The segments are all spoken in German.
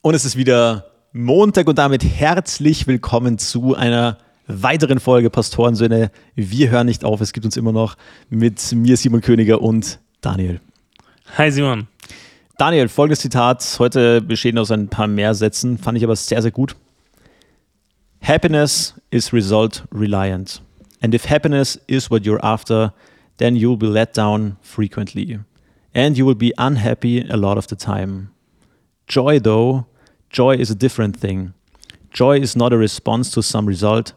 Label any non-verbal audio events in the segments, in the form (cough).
Und es ist wieder Montag und damit herzlich willkommen zu einer weiteren Folge Pastorensöhne. Wir hören nicht auf, es gibt uns immer noch mit mir, Simon Königer und Daniel. Hi Simon. Daniel, folgendes Zitat, heute bestehen aus ein paar mehr Sätzen, fand ich aber sehr, sehr gut. Happiness is result reliant. And if happiness is what you're after, then you'll be let down frequently. And you will be unhappy a lot of the time. Joy, though, joy is a different thing. Joy is not a response to some result.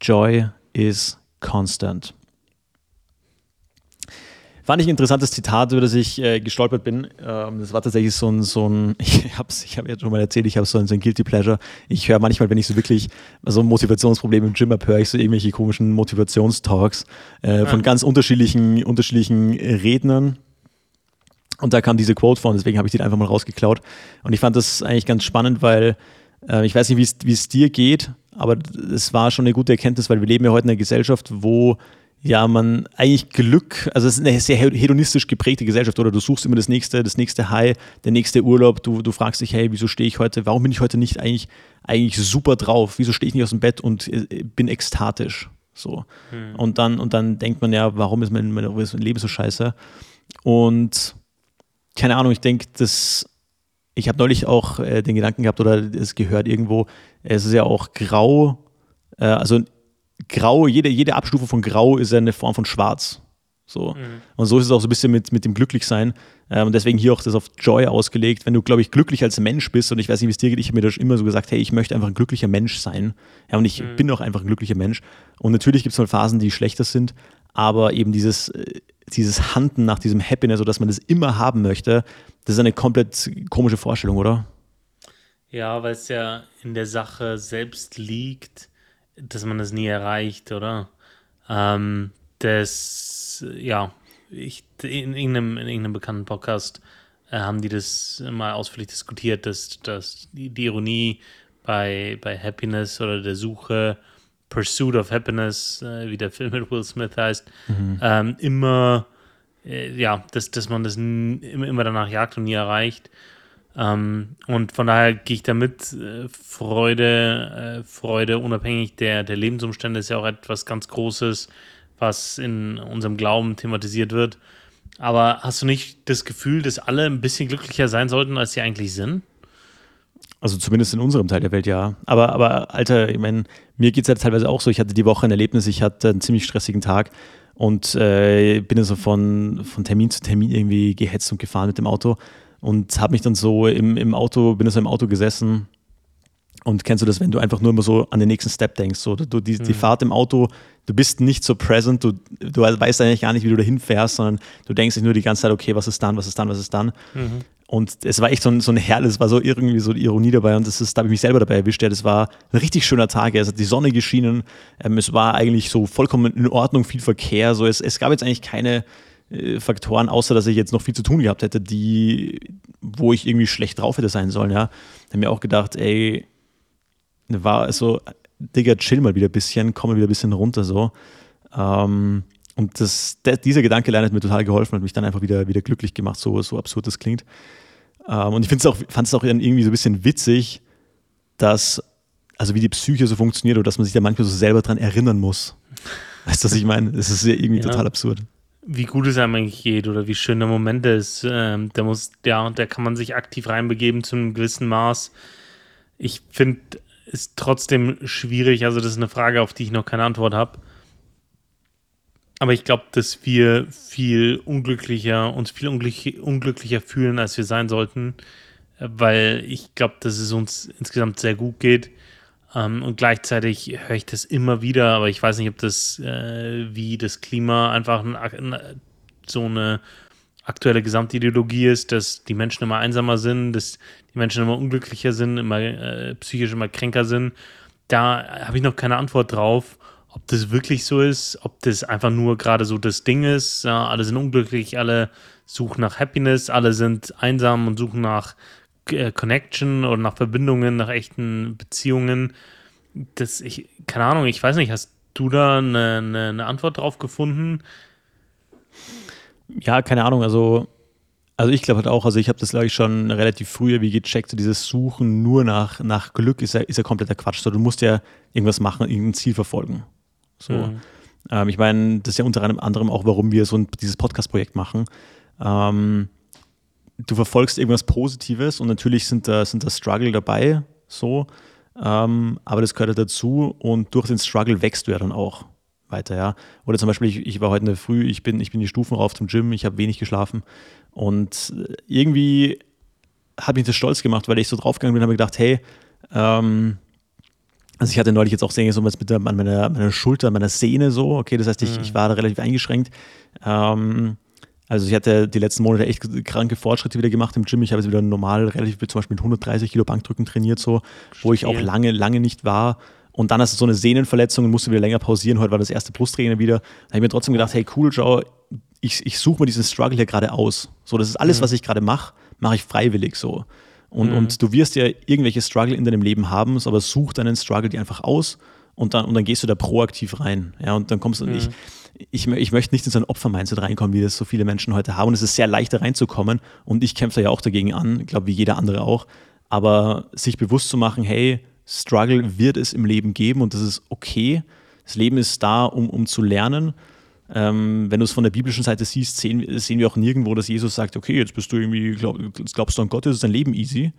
Joy is constant. Fand ich ein interessantes Zitat, über das ich äh, gestolpert bin. Ähm, das war tatsächlich so ein, so ein (laughs) ich habe ich hab ja schon mal erzählt, ich habe so ein, so ein Guilty Pleasure. Ich höre manchmal, wenn ich so wirklich so ein Motivationsproblem im Gym habe, höre ich so irgendwelche komischen Motivationstalks äh, von ja. ganz unterschiedlichen, unterschiedlichen Rednern. Und da kam diese Quote von, deswegen habe ich den einfach mal rausgeklaut. Und ich fand das eigentlich ganz spannend, weil äh, ich weiß nicht, wie es dir geht, aber es war schon eine gute Erkenntnis, weil wir leben ja heute in einer Gesellschaft, wo ja, man eigentlich Glück, also es ist eine sehr hedonistisch geprägte Gesellschaft, oder du suchst immer das nächste, das nächste High, der nächste Urlaub, du, du fragst dich, hey, wieso stehe ich heute, warum bin ich heute nicht eigentlich, eigentlich super drauf, wieso stehe ich nicht aus dem Bett und äh, bin ekstatisch, so. Hm. Und dann, und dann denkt man ja, warum ist mein, mein Leben so scheiße? Und keine Ahnung, ich denke, das, ich habe neulich auch äh, den Gedanken gehabt oder es gehört irgendwo, es ist ja auch grau, äh, also Grau, jede, jede Abstufe von Grau ist ja eine Form von Schwarz. So. Mhm. Und so ist es auch so ein bisschen mit, mit dem Glücklichsein. Ähm, und deswegen hier auch das auf Joy ausgelegt. Wenn du, glaube ich, glücklich als Mensch bist, und ich weiß nicht, wie es dir geht, ich habe mir das immer so gesagt, hey, ich möchte einfach ein glücklicher Mensch sein. Ja, und ich mhm. bin auch einfach ein glücklicher Mensch. Und natürlich gibt es mal Phasen, die schlechter sind, aber eben dieses, äh, dieses Handen nach diesem Happiness, so dass man das immer haben möchte, das ist eine komplett komische Vorstellung, oder? Ja, weil es ja in der Sache selbst liegt dass man das nie erreicht, oder? Ähm, das, ja, ich, in, irgendeinem, in irgendeinem bekannten Podcast äh, haben die das mal ausführlich diskutiert, dass, dass die, die, Ironie bei, bei Happiness oder der Suche, Pursuit of Happiness, äh, wie der Film mit Will Smith heißt, mhm. ähm, immer, äh, ja, dass, dass man das immer, immer danach jagt und nie erreicht. Ähm, und von daher gehe ich damit. Äh, Freude, äh, Freude unabhängig der, der Lebensumstände ist ja auch etwas ganz Großes, was in unserem Glauben thematisiert wird. Aber hast du nicht das Gefühl, dass alle ein bisschen glücklicher sein sollten, als sie eigentlich sind? Also zumindest in unserem Teil der Welt, ja. Aber, aber Alter, ich meine, mir geht es ja teilweise auch so. Ich hatte die Woche ein Erlebnis, ich hatte einen ziemlich stressigen Tag und äh, bin so von, von Termin zu Termin irgendwie gehetzt und gefahren mit dem Auto und habe mich dann so im, im Auto, bin so im Auto gesessen und kennst du das, wenn du einfach nur immer so an den nächsten Step denkst, so du, die, mhm. die Fahrt im Auto, du bist nicht so present, du, du weißt eigentlich gar nicht, wie du dahin fährst, sondern du denkst dich nur die ganze Zeit, okay, was ist dann, was ist dann, was ist dann. Mhm. Und es war echt so ein, so ein Herrlich, es war so irgendwie so die Ironie dabei und das ist, da habe ich mich selber dabei erwischt. Ja, das war ein richtig schöner Tag. Es hat die Sonne geschienen. Ähm, es war eigentlich so vollkommen in Ordnung, viel Verkehr. So, es, es gab jetzt eigentlich keine, äh, Faktoren, außer dass ich jetzt noch viel zu tun gehabt hätte, die, wo ich irgendwie schlecht drauf hätte sein sollen, ja. Habe mir auch gedacht, ey, war so, Digga, chill mal wieder ein bisschen, komm mal wieder ein bisschen runter so. Ähm, und das, der, dieser Gedanke hat mir total geholfen, hat mich dann einfach wieder, wieder glücklich gemacht, so, so absurd das klingt. Ähm, und ich auch, fand es auch irgendwie so ein bisschen witzig, dass, also wie die Psyche so funktioniert oder dass man sich da manchmal so selber dran erinnern muss. Weißt du, was ich meine? Das ist ja irgendwie ja. total absurd wie gut es einem eigentlich geht oder wie schön der Moment ist. Ähm, da muss, ja, da kann man sich aktiv reinbegeben zu einem gewissen Maß. Ich finde es trotzdem schwierig, also das ist eine Frage, auf die ich noch keine Antwort habe. Aber ich glaube, dass wir viel unglücklicher, uns viel unglücklich, unglücklicher fühlen, als wir sein sollten, weil ich glaube, dass es uns insgesamt sehr gut geht. Ähm, und gleichzeitig höre ich das immer wieder, aber ich weiß nicht, ob das äh, wie das Klima einfach ein, ein, so eine aktuelle Gesamtideologie ist, dass die Menschen immer einsamer sind, dass die Menschen immer unglücklicher sind, immer äh, psychisch immer kränker sind. Da habe ich noch keine Antwort drauf, ob das wirklich so ist, ob das einfach nur gerade so das Ding ist. Ja, alle sind unglücklich, alle suchen nach Happiness, alle sind einsam und suchen nach äh, Connection oder nach Verbindungen, nach echten Beziehungen. Das, ich, keine Ahnung, ich weiß nicht, hast du da eine, eine, eine Antwort drauf gefunden? Ja, keine Ahnung, also Also ich glaube halt auch, also ich habe das glaube ich schon relativ früh wie gecheckt, so dieses Suchen nur nach, nach Glück ist ja, ist ja kompletter Quatsch. So, du musst ja irgendwas machen, irgendein Ziel verfolgen. So. Mhm. Ähm, ich meine, das ist ja unter anderem auch, warum wir so ein, dieses Podcast-Projekt machen. Ähm, du verfolgst irgendwas Positives und natürlich sind da, sind da Struggle dabei, so, ähm, aber das gehört ja dazu und durch den Struggle wächst du ja dann auch weiter, ja. Oder zum Beispiel, ich, ich war heute in der Früh, ich bin, ich bin die Stufen rauf zum Gym, ich habe wenig geschlafen und irgendwie hat mich das stolz gemacht, weil ich so draufgegangen bin und habe gedacht, hey, ähm, also ich hatte neulich jetzt auch so was mit der, an meiner, meiner Schulter, meiner Sehne so, okay, das heißt, ich, mhm. ich war da relativ eingeschränkt. Ähm, also ich hatte die letzten Monate echt kranke Fortschritte wieder gemacht im Gym. Ich habe jetzt wieder normal relativ zum Beispiel mit 130 Kilo Bankdrücken trainiert, so, wo ich auch lange, lange nicht war. Und dann hast du so eine Sehnenverletzung und musste wieder länger pausieren. Heute war das erste Brusttraining wieder. Da habe ich mir trotzdem gedacht, hey cool, Joe, ich, ich suche mir diesen Struggle hier gerade aus. So, das ist alles, mhm. was ich gerade mache, mache ich freiwillig so. Und, mhm. und du wirst ja irgendwelche Struggle in deinem Leben haben, aber such deinen Struggle dir einfach aus und dann, und dann gehst du da proaktiv rein. Ja, und dann kommst du, mhm. ich, ich, ich möchte nicht in so ein Opfer-Mindset reinkommen, wie das so viele Menschen heute haben. Und es ist sehr leicht, da reinzukommen. Und ich kämpfe da ja auch dagegen an, ich glaube, wie jeder andere auch. Aber sich bewusst zu machen, hey, Struggle wird es im Leben geben und das ist okay. Das Leben ist da, um, um zu lernen. Ähm, wenn du es von der biblischen Seite siehst, sehen, sehen, wir auch nirgendwo, dass Jesus sagt, okay, jetzt bist du irgendwie, glaub, glaubst du an Gott, ist dein Leben easy.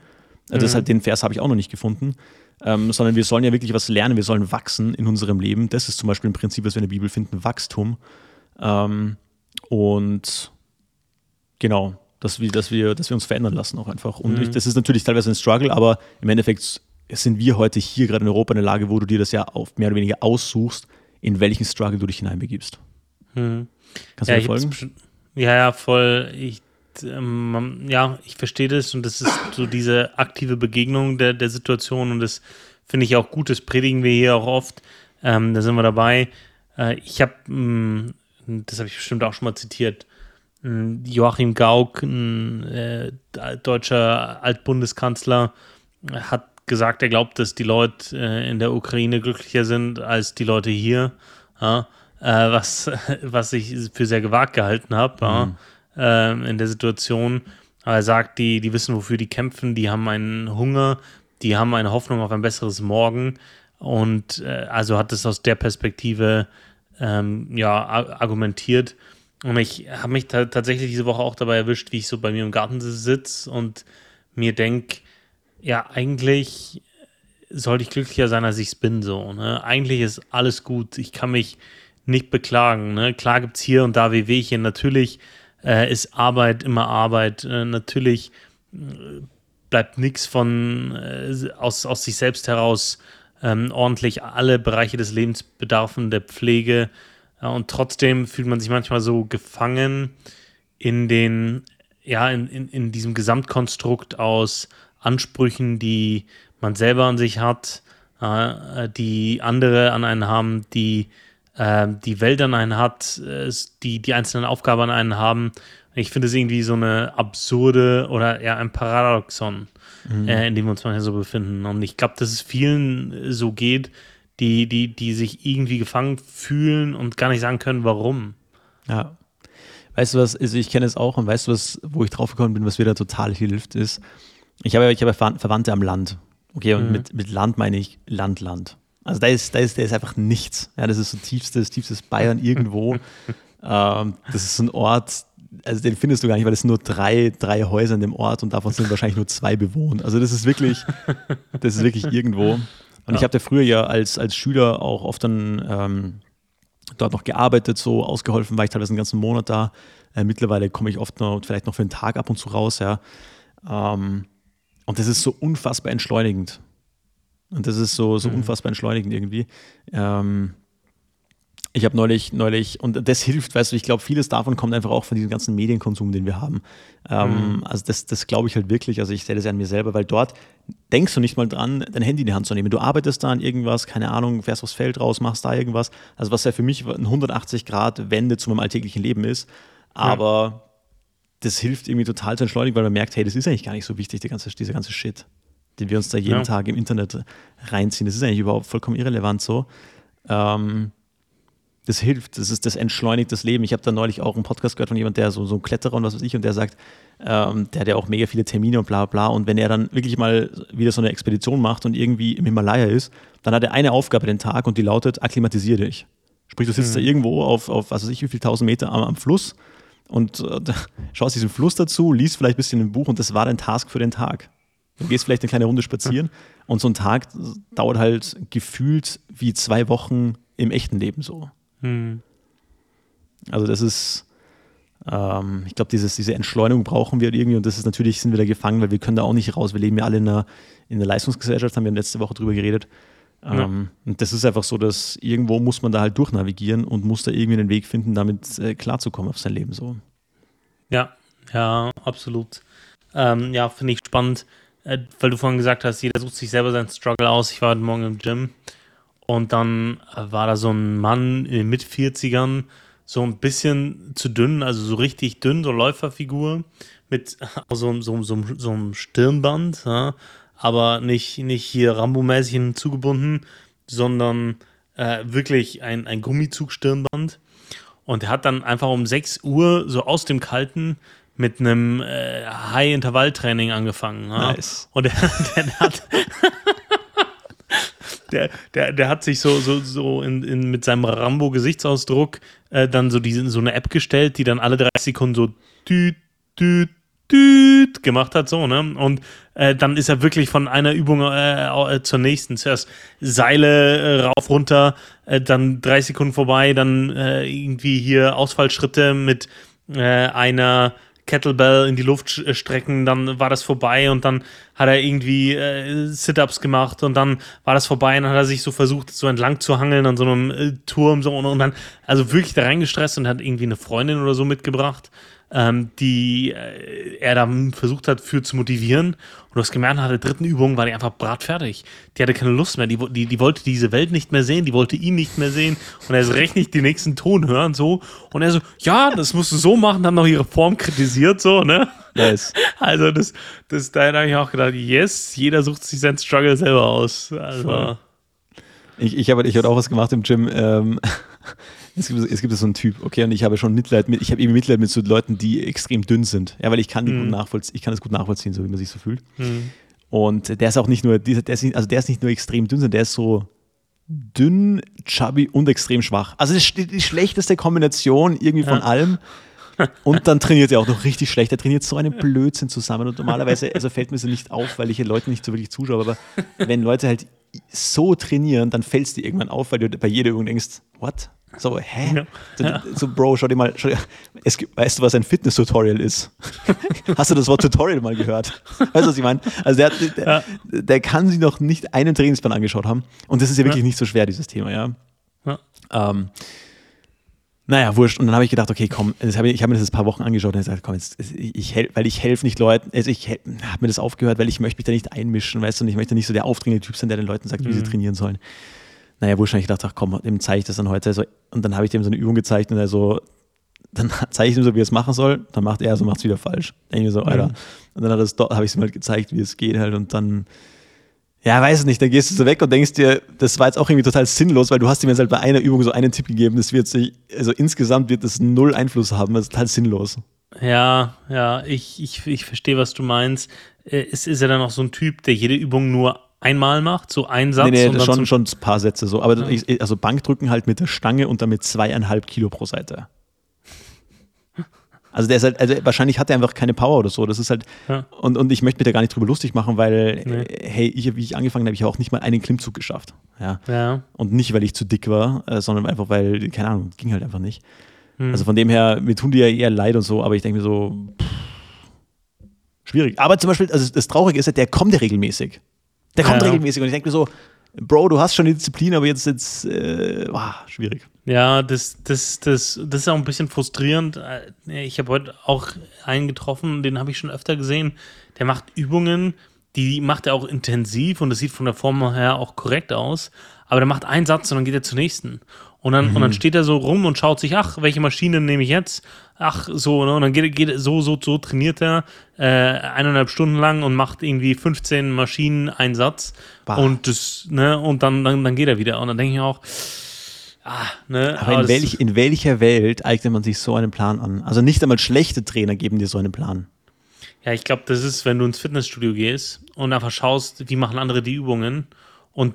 Also mhm. Das halt, den Vers habe ich auch noch nicht gefunden. Ähm, sondern wir sollen ja wirklich was lernen, wir sollen wachsen in unserem Leben. Das ist zum Beispiel ein Prinzip, was wir in der Bibel finden, Wachstum. Ähm, und genau, dass wir, dass, wir, dass wir uns verändern lassen auch einfach. Und mhm. das ist natürlich teilweise ein Struggle, aber im Endeffekt sind wir heute hier gerade in Europa in der Lage, wo du dir das ja auf mehr oder weniger aussuchst, in welchen Struggle du dich hineinbegibst. Mhm. Kannst ja, du mir folgen? Ja, ja, voll. Ich, ähm, ja, ich verstehe das und das ist so diese aktive Begegnung der, der Situation und das finde ich auch gut, das predigen wir hier auch oft. Ähm, da sind wir dabei. Äh, ich habe, mm, das habe ich bestimmt auch schon mal zitiert, mm, Joachim Gauck, ein äh, deutscher Altbundeskanzler, hat gesagt, er glaubt, dass die Leute äh, in der Ukraine glücklicher sind als die Leute hier. Ja? Äh, was, (laughs) was ich für sehr gewagt gehalten habe mhm. ja? äh, in der Situation. Aber er sagt, die, die wissen, wofür die kämpfen, die haben einen Hunger, die haben eine Hoffnung auf ein besseres Morgen. Und äh, also hat es aus der Perspektive ähm, ja, argumentiert. Und ich habe mich tatsächlich diese Woche auch dabei erwischt, wie ich so bei mir im Garten sitze und mir denke, ja, eigentlich sollte ich glücklicher sein, als ich bin. So, ne? Eigentlich ist alles gut. Ich kann mich nicht beklagen. Ne? Klar gibt es hier und da Wehwehchen. Natürlich äh, ist Arbeit immer Arbeit. Äh, natürlich äh, bleibt nichts von äh, aus, aus sich selbst heraus ähm, ordentlich alle Bereiche des Lebens bedarfen der Pflege. und trotzdem fühlt man sich manchmal so gefangen in den, ja, in, in, in diesem Gesamtkonstrukt aus Ansprüchen, die man selber an sich hat, äh, die andere an einen haben, die äh, die Welt an einen hat, äh, die die einzelnen Aufgaben an einen haben. Ich finde es irgendwie so eine absurde oder eher ein Paradoxon, mhm. äh, in dem wir uns manchmal so befinden. Und ich glaube, dass es vielen so geht, die, die, die sich irgendwie gefangen fühlen und gar nicht sagen können, warum. Ja. Weißt du was, also ich kenne es auch und weißt du was, wo ich drauf gekommen bin, was mir da total hilft, ist, ich habe, ich habe Verwandte am Land. Okay, und mhm. mit, mit Land meine ich Land, Land. Also da ist, da ist, da ist einfach nichts. Ja, das ist so tiefstes, tiefstes Bayern irgendwo. (laughs) ähm, das ist so ein Ort, also den findest du gar nicht, weil es sind nur drei, drei Häuser in dem Ort und davon sind wahrscheinlich nur zwei bewohnt. Also das ist wirklich, das ist wirklich irgendwo. Und ja. ich habe da früher ja als, als Schüler auch oft dann ähm, dort noch gearbeitet, so ausgeholfen, war ich teilweise einen ganzen Monat da. Äh, mittlerweile komme ich oft noch, vielleicht noch für einen Tag ab und zu raus, ja. Ähm, und das ist so unfassbar entschleunigend. Und das ist so, so mhm. unfassbar entschleunigend irgendwie. Ähm, ich habe neulich, neulich, und das hilft, weißt du, ich glaube, vieles davon kommt einfach auch von diesem ganzen Medienkonsum, den wir haben. Ähm, mhm. Also das, das glaube ich halt wirklich, also ich sehe das ja an mir selber, weil dort denkst du nicht mal dran, dein Handy in die Hand zu nehmen. Du arbeitest da an irgendwas, keine Ahnung, fährst aufs Feld raus, machst da irgendwas. Also was ja für mich ein 180 Grad Wende zu meinem alltäglichen Leben ist. Aber das hilft irgendwie total zu entschleunigen, weil man merkt, hey, das ist eigentlich gar nicht so wichtig, die ganze, dieser ganze Shit, den wir uns da jeden ja. Tag im Internet reinziehen. Das ist eigentlich überhaupt vollkommen irrelevant so. Ähm, das hilft, das ist das entschleunigt das Leben. Ich habe da neulich auch einen Podcast gehört von jemand, der so, so ein Kletterer und was weiß ich, und der sagt, ähm, der hat ja auch mega viele Termine und bla bla. Und wenn er dann wirklich mal wieder so eine Expedition macht und irgendwie im Himalaya ist, dann hat er eine Aufgabe den Tag und die lautet, akklimatisier dich. Sprich, du sitzt mhm. da irgendwo auf, auf, was weiß ich, wie viel tausend Meter am, am Fluss und äh, (laughs) schaust diesen Fluss dazu, liest vielleicht ein bisschen ein Buch und das war dein Task für den Tag. Du gehst vielleicht eine kleine Runde spazieren und so ein Tag dauert halt gefühlt wie zwei Wochen im echten Leben so. Hm. Also das ist, ähm, ich glaube, diese Entschleunigung brauchen wir irgendwie und das ist natürlich, sind wir da gefangen, weil wir können da auch nicht raus. Wir leben ja alle in einer, in einer Leistungsgesellschaft, haben wir letzte Woche drüber geredet. Ähm, ja. Und das ist einfach so, dass irgendwo muss man da halt durchnavigieren und muss da irgendwie einen Weg finden, damit äh, klarzukommen auf sein Leben so. Ja, ja, absolut. Ähm, ja, finde ich spannend, äh, weil du vorhin gesagt hast, jeder sucht sich selber seinen Struggle aus. Ich war heute Morgen im Gym und dann äh, war da so ein Mann in den Mit-40ern, so ein bisschen zu dünn, also so richtig dünn, so Läuferfigur, mit (laughs) so, so, so, so einem Stirnband, ja, aber nicht, nicht hier Rambo-mäßig zugebunden, sondern äh, wirklich ein, ein Gummizug-Stirnband. Und er hat dann einfach um 6 Uhr so aus dem Kalten mit einem äh, High-Intervall-Training angefangen. Ja? Nice. Und der, der, (laughs) der hat der, der, der hat sich so, so, so in, in, mit seinem Rambo-Gesichtsausdruck äh, dann so, diese, so eine App gestellt, die dann alle 30 Sekunden so düt, düt, düt gemacht hat, so, ne? Und äh, dann ist er wirklich von einer Übung äh, äh zur nächsten. Zuerst Seile äh, rauf, runter, äh, dann drei Sekunden vorbei, dann irgendwie hier Ausfallschritte mit einer Kettlebell in die Luft äh, strecken, dann war das vorbei und dann hat er irgendwie äh, Sit-Ups gemacht und dann war das vorbei und dann hat er sich so versucht, so entlang zu hangeln an so einem äh, Turm so und, und, dann, also wirklich da reingestresst und hat irgendwie eine Freundin oder so mitgebracht ähm, die äh, er dann versucht hat, für zu motivieren. Und du hast gemerkt, nach der dritten Übung war die einfach bratfertig. Die hatte keine Lust mehr. Die, die, die wollte diese Welt nicht mehr sehen, die wollte ihn nicht mehr sehen. Und er ist recht nicht den nächsten Ton hören, so. Und er so, ja, das musst du so machen, dann noch ihre Form kritisiert, so, ne? Nice. (laughs) Also, das, das, da habe ich auch gedacht, yes, jeder sucht sich seinen Struggle selber aus. Also. Ich, ich habe ich hab auch was gemacht im Gym. Ähm, (laughs) es gibt, es gibt so einen Typ, okay, und ich habe schon Mitleid mit, ich habe eben Mitleid mit so Leuten, die extrem dünn sind. Ja, weil ich kann die mhm. gut nachvollziehen, ich kann das gut nachvollziehen, so wie man sich so fühlt. Mhm. Und der ist auch nicht nur, der ist, also der ist nicht nur extrem dünn, sondern der ist so dünn, chubby und extrem schwach. Also das ist die schlechteste Kombination irgendwie von ja. allem. (laughs) Und dann trainiert er auch noch richtig schlecht. Er trainiert so einen Blödsinn zusammen. Und normalerweise, also fällt mir so nicht auf, weil ich hier Leuten nicht so wirklich zuschaue, aber wenn Leute halt so trainieren, dann fällt es dir irgendwann auf, weil du bei jeder Übung denkst, what? So, hä? Ja. So, so, Bro, schau dir mal, schau dir, es, weißt du, was ein Fitness-Tutorial ist? (laughs) Hast du das Wort Tutorial mal gehört? Weißt du, was ich meine? Also der, der, ja. der, kann sich noch nicht einen Trainingsplan angeschaut haben. Und das ist ja wirklich ja. nicht so schwer, dieses Thema, ja. Ähm, naja, wurscht. Und dann habe ich gedacht, okay, komm, ich habe hab mir das ein paar Wochen angeschaut und gesagt, komm, jetzt, ich helf, weil ich helfe nicht Leuten, also ich habe mir das aufgehört, weil ich möchte mich da nicht einmischen, weißt du, und ich möchte nicht so der aufdringende Typ sein, der den Leuten sagt, mhm. wie sie mhm. trainieren sollen. Naja, wurscht, ich dachte, ach komm, dem zeige ich das dann heute. Also, und dann habe ich dem so eine Übung gezeigt und er so, dann (laughs) zeige ich ihm so, wie er es machen soll, dann macht er so, macht es wieder falsch. Denke ich so, Alter. Mhm. Und dann habe ich ihm halt gezeigt, wie es geht halt und dann ja, weiß ich nicht, dann gehst du so weg und denkst dir, das war jetzt auch irgendwie total sinnlos, weil du hast ihm jetzt halt bei einer Übung so einen Tipp gegeben, das wird sich, also insgesamt wird das null Einfluss haben, das ist total sinnlos. Ja, ja, ich, ich, ich verstehe, was du meinst. Äh, ist, ist er dann auch so ein Typ, der jede Übung nur einmal macht, so ein Satz? Nee, nee, schon, schon ein paar Sätze so. Aber ja. also Bankdrücken halt mit der Stange und damit zweieinhalb Kilo pro Seite. Also der ist halt, also wahrscheinlich hat er einfach keine Power oder so. Das ist halt, ja. und, und ich möchte mich da gar nicht drüber lustig machen, weil, nee. hey, ich, wie ich angefangen habe, ich auch nicht mal einen Klimmzug geschafft. Ja. ja. Und nicht, weil ich zu dick war, äh, sondern einfach, weil, keine Ahnung, ging halt einfach nicht. Hm. Also von dem her, mir tun die ja eher leid und so, aber ich denke mir so, pff, schwierig. Aber zum Beispiel, also das Traurige ist ja, der kommt ja regelmäßig. Der kommt ja. regelmäßig und ich denke mir so, Bro, du hast schon die Disziplin, aber jetzt, jetzt äh, oh, schwierig. Ja, das, das, das, das ist auch ein bisschen frustrierend. Ich habe heute auch einen getroffen, den habe ich schon öfter gesehen. Der macht Übungen, die macht er auch intensiv und das sieht von der Form her auch korrekt aus. Aber der macht einen Satz und dann geht er zur nächsten. Und dann, mhm. und dann mhm. steht er so rum und schaut sich, ach, welche Maschine nehme ich jetzt? Ach, so, ne? Und dann geht, geht so, so, so trainiert er äh, eineinhalb Stunden lang und macht irgendwie 15 Maschinen einen Satz. Bah. Und das, ne, und dann, dann, dann geht er wieder. Und dann denke ich auch, ah, ne? Aber, in, welch, in welcher Welt eignet man sich so einen Plan an? Also nicht einmal schlechte Trainer geben dir so einen Plan. Ja, ich glaube, das ist, wenn du ins Fitnessstudio gehst und einfach schaust, wie machen andere die Übungen und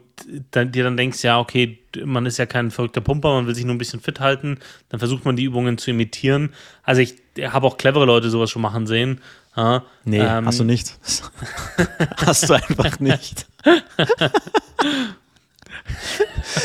dann, dir dann denkst, ja, okay, man ist ja kein verrückter Pumper, man will sich nur ein bisschen fit halten, dann versucht man die Übungen zu imitieren. Also ich habe auch clevere Leute sowas schon machen sehen. Ja, nee, ähm, hast du nicht. (laughs) hast du einfach nicht. (laughs)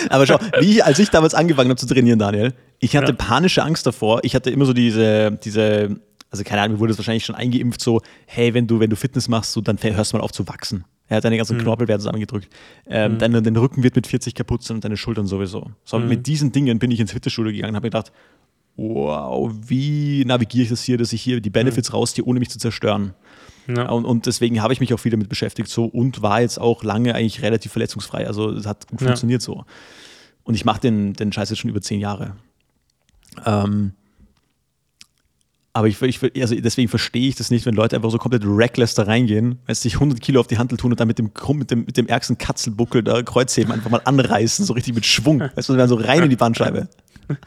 Aber schau, wie als ich damals angefangen habe zu trainieren, Daniel, ich hatte ja. panische Angst davor. Ich hatte immer so diese, diese, also keine Ahnung, mir wurde es wahrscheinlich schon eingeimpft, so, hey, wenn du, wenn du Fitness machst, so, dann hörst du mal auf zu wachsen. Er hat deine ganzen mhm. Knorpel werden zusammengedrückt. Ähm, mhm. dein, dein Rücken wird mit 40 kaputt sein und deine Schultern sowieso. So, mhm. mit diesen Dingen bin ich ins Fitnessstudio gegangen und habe gedacht, wow, wie navigiere ich das hier, dass ich hier die Benefits mhm. rausziehe, ohne mich zu zerstören. Ja. Und, und, deswegen habe ich mich auch viel damit beschäftigt so und war jetzt auch lange eigentlich relativ verletzungsfrei. Also es hat gut ja. funktioniert so. Und ich mache den, den Scheiß jetzt schon über zehn Jahre. Ähm, aber ich, ich, also deswegen verstehe ich das nicht, wenn Leute einfach so komplett reckless da reingehen, weil sich 100 Kilo auf die Handel tun und dann mit dem, mit dem, mit dem ärgsten Katzelbuckel da Kreuzheben einfach mal anreißen, so richtig mit Schwung. (laughs) Weißt du, werden so rein in die Bandscheibe. (laughs)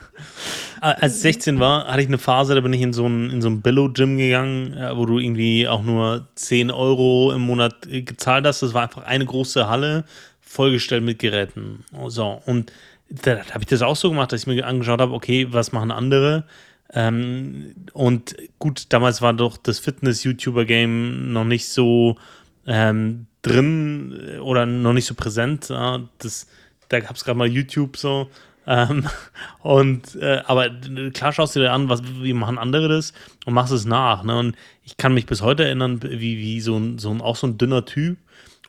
Als ich 16 war, hatte ich eine Phase, da bin ich in so ein, in so ein Billo-Gym gegangen, wo du irgendwie auch nur 10 Euro im Monat äh, gezahlt hast. Das war einfach eine große Halle, vollgestellt mit Geräten. So, und da, da habe ich das auch so gemacht, dass ich mir angeschaut habe, okay, was machen andere? Ähm, und gut, damals war doch das Fitness-YouTuber-Game noch nicht so ähm, drin äh, oder noch nicht so präsent. Ja, das, da gab es gerade mal YouTube so. Ähm, (laughs) und äh, aber klar schaust du dir an, was, wie machen andere das und machst es nach. Ne? Und ich kann mich bis heute erinnern, wie, wie so ein, so ein auch so ein dünner Typ,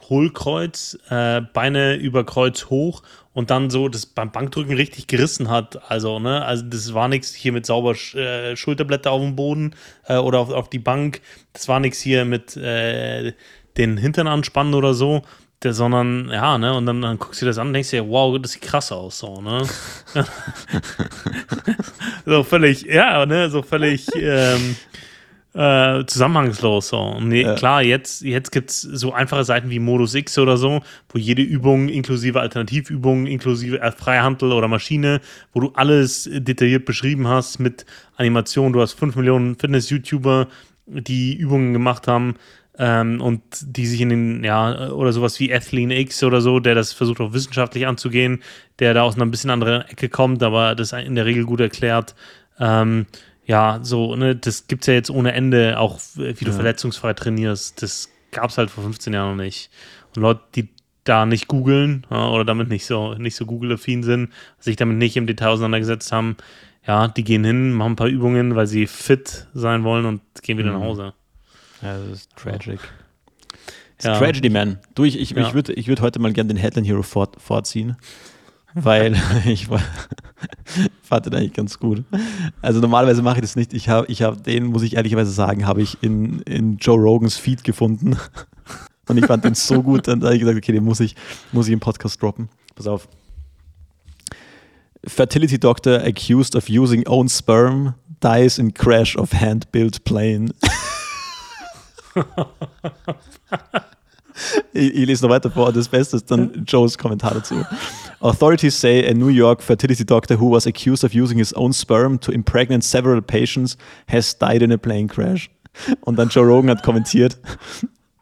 Hohlkreuz, äh, Beine über Kreuz hoch und dann so das beim Bankdrücken richtig gerissen hat. Also, ne, also das war nichts hier mit sauber äh, Schulterblätter auf dem Boden äh, oder auf, auf die Bank. Das war nichts hier mit äh, den Hintern anspannen oder so der, sondern, ja, ne, und dann, dann guckst du dir das an und denkst dir, wow, das sieht krass aus, so, ne? (laughs) (laughs) so völlig, ja, ne, so völlig ähm, äh, zusammenhangslos, so. Und nee, ja. klar, jetzt, jetzt gibt es so einfache Seiten wie Modus X oder so, wo jede Übung inklusive Alternativübungen, inklusive äh, Freihandel oder Maschine, wo du alles detailliert beschrieben hast mit Animation, du hast 5 Millionen Fitness-YouTuber, die Übungen gemacht haben, ähm, und die sich in den, ja, oder sowas wie Athlean X oder so, der das versucht auch wissenschaftlich anzugehen, der da aus einer ein bisschen anderen Ecke kommt, aber das in der Regel gut erklärt. Ähm, ja, so, ne, das gibt's ja jetzt ohne Ende, auch wie du ja. verletzungsfrei trainierst. Das gab's halt vor 15 Jahren noch nicht. Und Leute, die da nicht googeln ja, oder damit nicht so, nicht so Google-affin sind, sich damit nicht im Detail auseinandergesetzt haben, ja, die gehen hin, machen ein paar Übungen, weil sie fit sein wollen und gehen wieder mhm. nach Hause. Ja, das ist tragic. Ja. Tragedy Man. Du, ich, ich, ja. ich würde ich würd heute mal gerne den Headline Hero fort, vorziehen, weil (laughs) ich (laughs) fand den eigentlich ganz gut. Also normalerweise mache ich das nicht. Ich habe ich hab den, muss ich ehrlicherweise sagen, habe ich in, in Joe Rogans Feed gefunden. (laughs) Und ich fand den so gut, dann habe ich gesagt, okay, den muss ich, muss ich im Podcast droppen. Pass auf. Fertility doctor accused of using own sperm dies in crash of hand-built plane. Ich, ich, lese noch weiter vor. Das Beste ist dann Joes Kommentar dazu. Authorities say a New York fertility doctor who was accused of using his own sperm to impregnate several patients has died in a plane crash. Und dann Joe Rogan hat kommentiert,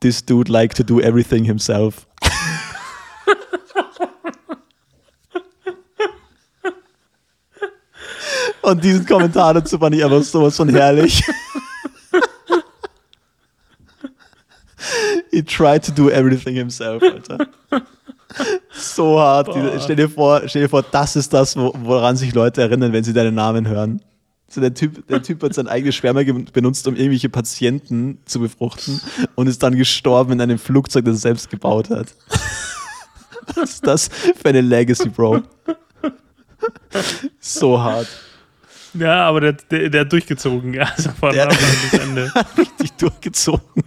this dude like to do everything himself. Und diesen Kommentar dazu fand ich einfach sowas von herrlich. (laughs) He tried to do everything himself, Alter. (laughs) So hart. Diese, stell, dir vor, stell dir vor, das ist das, woran sich Leute erinnern, wenn sie deinen Namen hören. So der, typ, der Typ hat sein eigenes Sperma benutzt, um irgendwelche Patienten zu befruchten und ist dann gestorben in einem Flugzeug, das er selbst gebaut hat. (laughs) Was ist das für eine Legacy, Bro? So hart. Ja, aber der, der, der hat durchgezogen. Also von der Anfang bis Ende. richtig durchgezogen.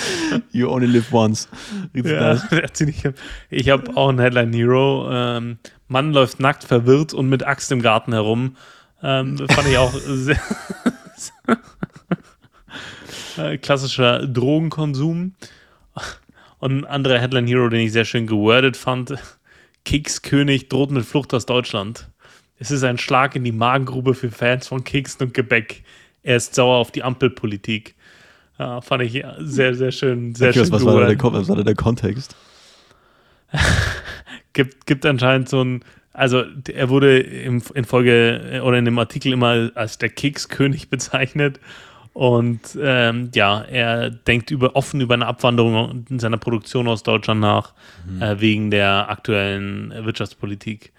(laughs) you only live once. Ja, (laughs) ich habe auch einen Headline Hero. Ähm, Mann läuft nackt, verwirrt und mit Axt im Garten herum. Ähm, fand ich auch (laughs) sehr äh, klassischer Drogenkonsum. Und ein anderer Headline Hero, den ich sehr schön gewordet fand. Kekskönig droht mit Flucht aus Deutschland. Es ist ein Schlag in die Magengrube für Fans von Keksen und Gebäck. Er ist sauer auf die Ampelpolitik. Ja, fand ich sehr, sehr schön. Sehr okay, schön was, war der, was war da der Kontext? (laughs) gibt, gibt anscheinend so ein, also er wurde im, in Folge oder in dem Artikel immer als der Kekskönig (laughs) bezeichnet. Und ähm, ja, er denkt über, offen über eine Abwanderung in seiner Produktion aus Deutschland nach, mhm. äh, wegen der aktuellen Wirtschaftspolitik.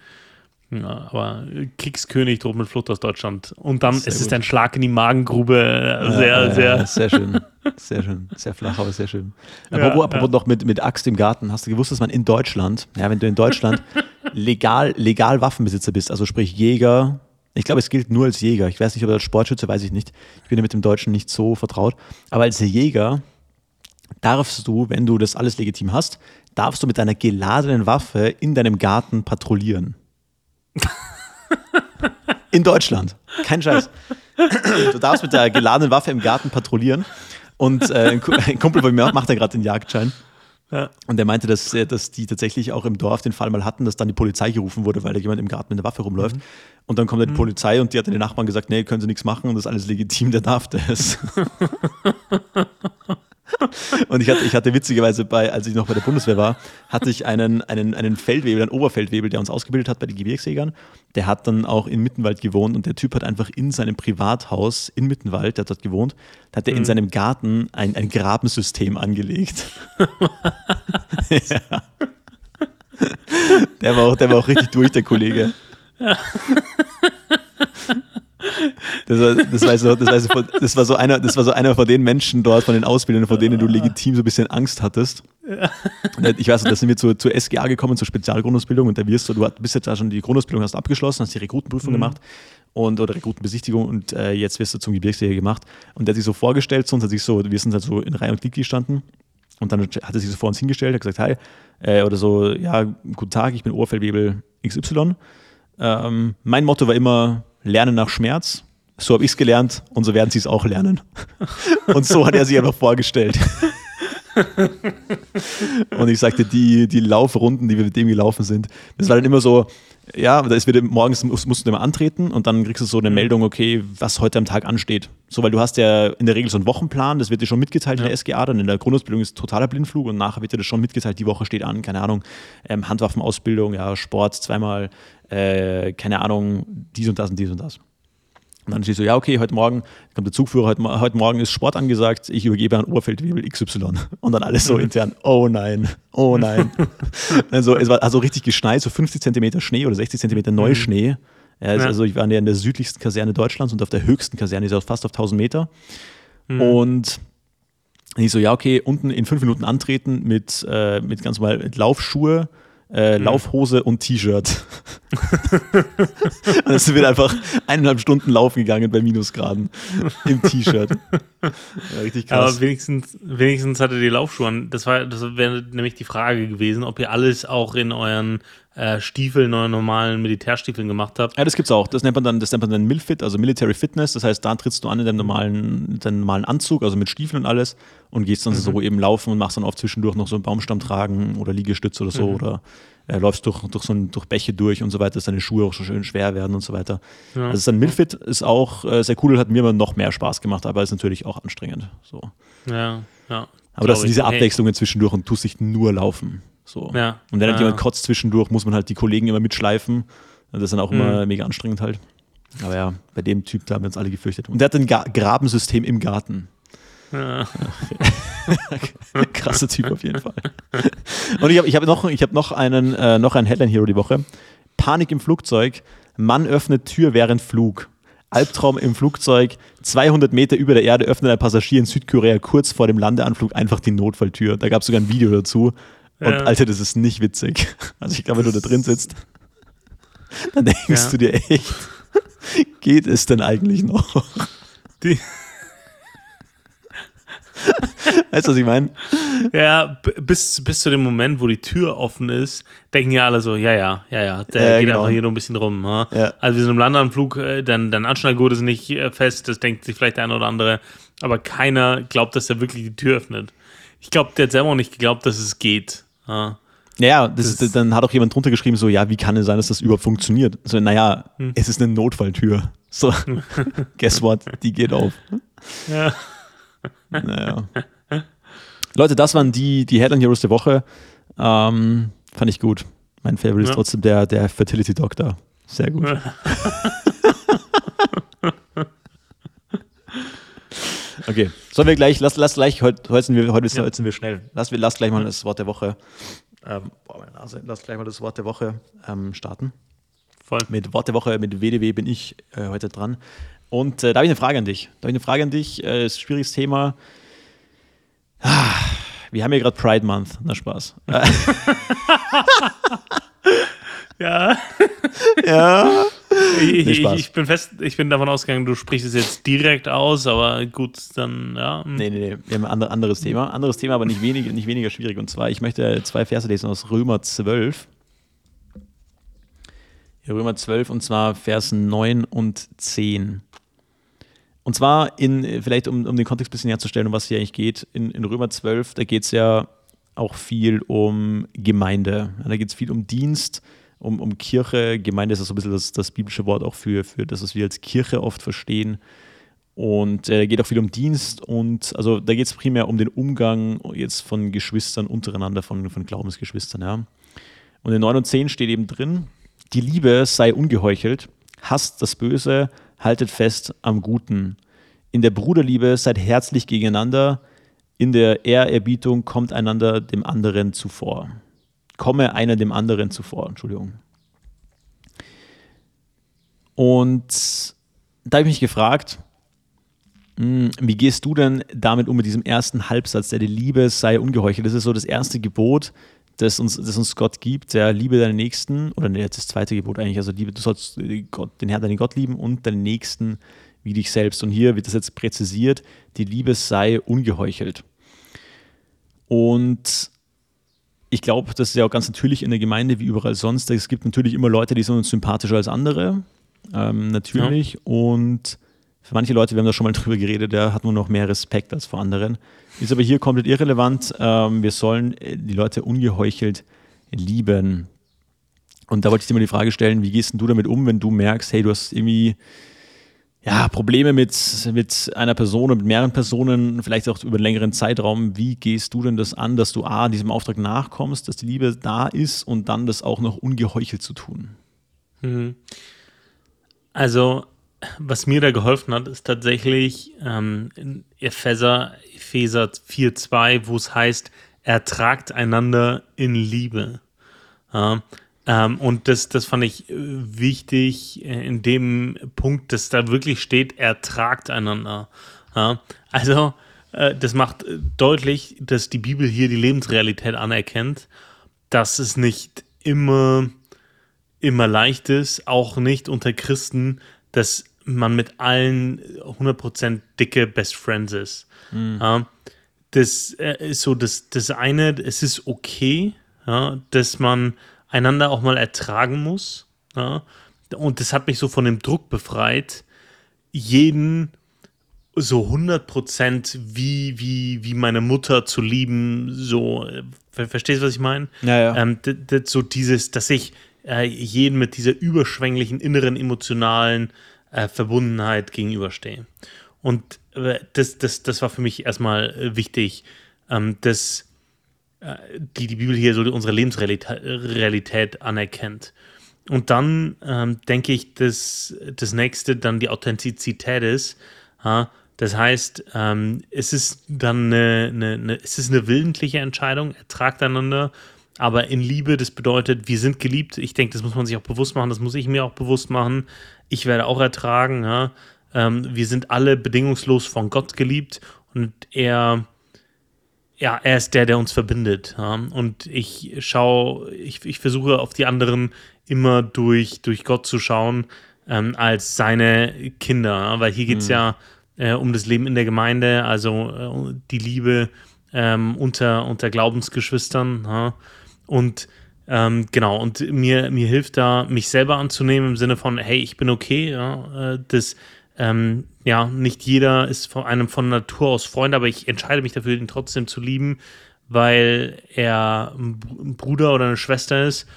Ja, aber Kriegskönig droht mit Flucht aus Deutschland. Und dann sehr ist gut. es ein Schlag in die Magengrube. Sehr, ja, sehr. Ja, sehr schön. Sehr schön. Sehr flach, aber sehr schön. Apropos, apropos noch mit, mit Axt im Garten. Hast du gewusst, dass man in Deutschland, ja, wenn du in Deutschland (laughs) legal, legal Waffenbesitzer bist, also sprich Jäger, ich glaube, es gilt nur als Jäger. Ich weiß nicht, ob als Sportschütze, weiß ich nicht. Ich bin ja mit dem Deutschen nicht so vertraut. Aber als Jäger darfst du, wenn du das alles legitim hast, darfst du mit deiner geladenen Waffe in deinem Garten patrouillieren. In Deutschland. Kein Scheiß. Du darfst mit der geladenen Waffe im Garten patrouillieren. Und äh, ein (laughs) Kumpel von mir macht da gerade den Jagdschein. Ja. Und er meinte, dass, dass die tatsächlich auch im Dorf den Fall mal hatten, dass dann die Polizei gerufen wurde, weil da jemand im Garten mit einer Waffe rumläuft. Mhm. Und dann kommt dann die mhm. Polizei und die hat den Nachbarn gesagt, nee, können sie nichts machen und das ist alles legitim, der darf das. (laughs) (laughs) Und ich hatte, ich hatte witzigerweise bei, als ich noch bei der Bundeswehr war, hatte ich einen, einen, einen Feldwebel, einen Oberfeldwebel, der uns ausgebildet hat bei den Gebirgsjägern. Der hat dann auch in Mittenwald gewohnt und der Typ hat einfach in seinem Privathaus in Mittenwald, der hat dort gewohnt, hat er mhm. in seinem Garten ein, ein Grabensystem angelegt. (laughs) ja. Der war, auch, der war auch richtig durch, der Kollege. Ja. Das war, das, war so, das, war so, das, war so einer, das war so einer von den Menschen dort, von den Ausbildern, vor denen du legitim so ein bisschen Angst hattest. Ich weiß nicht, da sind wir zur, zur SGA gekommen, zur Spezialgrundausbildung und da wirst du, du bist jetzt ja schon die Grundausbildung hast abgeschlossen, hast die Rekrutenprüfung mhm. gemacht und oder Rekrutenbesichtigung und äh, jetzt wirst du zum Gebirgsjäger gemacht. Und der hat sich so vorgestellt zu uns, hat sich so, wir sind halt so in Reihe und Glied gestanden und dann hat er sich so vor uns hingestellt, hat gesagt, hi, äh, oder so, ja, guten Tag, ich bin Oberfeldwebel XY. Ähm, mein Motto war immer, lernen nach Schmerz. So habe ich es gelernt und so werden sie es auch lernen. (laughs) Und so hat er sich einfach vorgestellt. (laughs) und ich sagte, die, die Laufrunden, die wir mit dem gelaufen sind, das war dann immer so, ja, da ist wieder morgens musst, musst du immer antreten und dann kriegst du so eine mhm. Meldung, okay, was heute am Tag ansteht. So, weil du hast ja in der Regel so einen Wochenplan, das wird dir schon mitgeteilt ja. in der SGA, dann in der Grundausbildung ist totaler Blindflug und nachher wird dir das schon mitgeteilt, die Woche steht an, keine Ahnung, ähm, Handwaffenausbildung, ja, Sport zweimal, äh, keine Ahnung, dies und das und dies und das. Und dann steht so, ja, okay, heute Morgen kommt der Zugführer, heute, heute Morgen ist Sport angesagt, ich übergebe an Oberfeldwebel XY. Und dann alles so intern, oh nein, oh nein. (laughs) also, es war also richtig geschneit, so 50 Zentimeter Schnee oder 60 Zentimeter Neuschnee. Ja, ja. Also ich war in der südlichsten Kaserne Deutschlands und auf der höchsten Kaserne, ist fast auf 1000 Meter. Mhm. Und ich so, ja, okay, unten in fünf Minuten antreten mit, äh, mit ganz normal mit Laufschuhe, äh, mhm. Laufhose und T-Shirt. (laughs) dann sind wir einfach eineinhalb Stunden laufen gegangen bei Minusgraden im T-Shirt. Ja, richtig krass. Aber wenigstens, wenigstens hatte die Laufschuhe an. Das, das wäre nämlich die Frage gewesen, ob ihr alles auch in euren äh, Stiefeln, euren normalen Militärstiefeln gemacht habt. Ja, das gibt's auch. Das nennt man dann, das nennt man dann Milfit, also Military Fitness. Das heißt, da trittst du an in deinem normalen, deinem normalen Anzug, also mit Stiefeln und alles und gehst dann mhm. so eben laufen und machst dann oft zwischendurch noch so einen Baumstamm tragen oder Liegestütze oder so mhm. oder äh, läufst durch, durch, so ein, durch Bäche durch und so weiter, dass deine Schuhe auch so schön schwer werden und so weiter. Ja. Also dann Milfit ist auch äh, sehr cool, hat mir immer noch mehr Spaß gemacht, aber ist natürlich auch anstrengend. So. Ja, ja. Aber das sind diese Abwechslungen zwischendurch und tust dich nur laufen. So. Ja. Und wenn halt ja. jemand kotzt zwischendurch, muss man halt die Kollegen immer mitschleifen. Das ist dann auch immer mhm. mega anstrengend halt. Aber ja, bei dem Typ, da haben wir uns alle gefürchtet. Und der hat ein Ga Grabensystem im Garten. Ja. (laughs) Krasser Typ auf jeden Fall. Und ich habe ich hab noch, ich hab noch, einen, äh, noch einen Headline Hero die Woche. Panik im Flugzeug. Mann öffnet Tür während Flug. Albtraum im Flugzeug. 200 Meter über der Erde öffnet ein Passagier in Südkorea kurz vor dem Landeanflug einfach die Notfalltür. Da gab es sogar ein Video dazu. Und ja. Alter, das ist nicht witzig. Also ich glaube, wenn du da drin sitzt, dann denkst ja. du dir echt, geht es denn eigentlich noch? Die weißt du, was ich meine? Ja, bis, bis zu dem Moment, wo die Tür offen ist, denken ja alle so, ja, ja, ja, ja, der äh, geht genau. einfach hier nur ein bisschen rum. Ne? Ja. Also wir sind im Landeanflug, äh, dann, dann Anschnallgurt ist nicht äh, fest, das denkt sich vielleicht der eine oder andere, aber keiner glaubt, dass er wirklich die Tür öffnet. Ich glaube, der hat selber auch nicht geglaubt, dass es geht. Ja. Ja, das, das, dann hat auch jemand drunter geschrieben, so, ja, wie kann es sein, dass das überhaupt funktioniert? So, naja, hm. es ist eine Notfalltür. So, (laughs) guess what? Die geht auf. Ja. Naja. Leute, das waren die, die Headline Heroes der Woche. Ähm, fand ich gut. Mein Favorite ja. ist trotzdem der, der Fertility Doctor. Sehr gut. (laughs) okay, sollen wir gleich, lass, lass gleich, heute, sind wir, heute, ja. wir schnell. Lass, lass gleich mal das Wort der Woche. Ähm, boah, meine Nase. Lass gleich mal das Wort der Woche ähm, starten. Voll. Mit Wort der Woche, mit WDW bin ich äh, heute dran. Und äh, da habe ich eine Frage an dich. Da habe ich eine Frage an dich. Äh, ist ein schwieriges Thema. Ah, wir haben ja gerade Pride Month. Na Spaß. ja. (laughs) ja. Ich, ich, ich, bin fest, ich bin davon ausgegangen, du sprichst es jetzt direkt aus, aber gut, dann, ja. Nee, nee, nee. Wir haben ein anderes Thema. Anderes Thema, aber nicht weniger, nicht weniger schwierig. Und zwar, ich möchte zwei Verse lesen aus Römer 12. Römer 12 und zwar Versen 9 und 10. Und zwar in, vielleicht um, um den Kontext ein bisschen herzustellen, um was hier eigentlich geht, in, in Römer 12, da geht es ja auch viel um Gemeinde. da geht es viel um Dienst, um, um Kirche. Gemeinde ist ja so ein bisschen das, das biblische Wort auch für, für das, was wir als Kirche oft verstehen. Und äh, geht auch viel um Dienst und also da geht es primär um den Umgang jetzt von Geschwistern untereinander, von, von Glaubensgeschwistern, ja. Und in 9 und 10 steht eben drin, die Liebe sei ungeheuchelt, hasst das Böse, haltet fest am Guten. In der Bruderliebe seid herzlich gegeneinander, in der Ehrerbietung kommt einander dem anderen zuvor. Komme einer dem anderen zuvor, Entschuldigung. Und da habe ich mich gefragt, hm, wie gehst du denn damit um mit diesem ersten Halbsatz, der die Liebe sei ungeheuchelt? Das ist so das erste Gebot, das uns, das uns Gott gibt, der Liebe deinen Nächsten, oder nee, das zweite Gebot eigentlich, also Liebe, du sollst Gott, den Herrn, deinen Gott lieben und deinen Nächsten wie dich selbst. Und hier wird das jetzt präzisiert, die Liebe sei ungeheuchelt. Und ich glaube, das ist ja auch ganz natürlich in der Gemeinde wie überall sonst. Es gibt natürlich immer Leute, die sind uns sympathischer als andere. Ähm, natürlich. Ja. Und für manche Leute, wir haben da schon mal drüber geredet, da hat man noch mehr Respekt als vor anderen. Ist aber hier komplett irrelevant. Ähm, wir sollen äh, die Leute ungeheuchelt lieben. Und da wollte ich dir mal die Frage stellen, wie gehst du damit um, wenn du merkst, hey, du hast irgendwie ja, Probleme mit, mit einer Person und mit mehreren Personen, vielleicht auch über einen längeren Zeitraum. Wie gehst du denn das an, dass du A, diesem Auftrag nachkommst, dass die Liebe da ist und dann das auch noch ungeheuchelt zu tun? Mhm. Also, was mir da geholfen hat, ist tatsächlich ähm, in Epheser, Epheser 4,2, wo es heißt, ertragt einander in Liebe. Ja, ähm, und das, das fand ich äh, wichtig äh, in dem Punkt, dass da wirklich steht, ertragt einander. Ja, also, äh, das macht deutlich, dass die Bibel hier die Lebensrealität anerkennt, dass es nicht immer, immer leicht ist, auch nicht unter Christen, dass man mit allen 100% dicke Best Friends ist. Mhm. Ja, das äh, ist so das, das eine, es ist okay, ja, dass man einander auch mal ertragen muss. Ja, und das hat mich so von dem Druck befreit, jeden so 100% wie, wie, wie meine Mutter zu lieben, so, äh, verstehst du, was ich meine? Ja, ja. Ähm, so dieses, dass ich äh, jeden mit dieser überschwänglichen inneren emotionalen äh, Verbundenheit gegenüberstehe. Und äh, das, das, das war für mich erstmal äh, wichtig, ähm, dass die, die Bibel hier so unsere Lebensrealität anerkennt. Und dann ähm, denke ich, dass das nächste dann die Authentizität ist. Ja? Das heißt, ähm, es ist dann eine, eine, eine, es ist eine willentliche Entscheidung, ertragt einander, aber in Liebe, das bedeutet, wir sind geliebt. Ich denke, das muss man sich auch bewusst machen, das muss ich mir auch bewusst machen ich werde auch ertragen. Ja? Ähm, wir sind alle bedingungslos von Gott geliebt und er, ja, er ist der, der uns verbindet. Ja? Und ich schaue, ich, ich versuche auf die anderen immer durch, durch Gott zu schauen ähm, als seine Kinder, weil hier geht es mhm. ja äh, um das Leben in der Gemeinde, also äh, die Liebe ähm, unter, unter Glaubensgeschwistern. Ja? Und ähm, genau, und mir, mir hilft da, mich selber anzunehmen im Sinne von, hey, ich bin okay, ja, äh, das, ähm, ja, nicht jeder ist von einem von Natur aus Freund, aber ich entscheide mich dafür, ihn trotzdem zu lieben, weil er ein Bruder oder eine Schwester ist.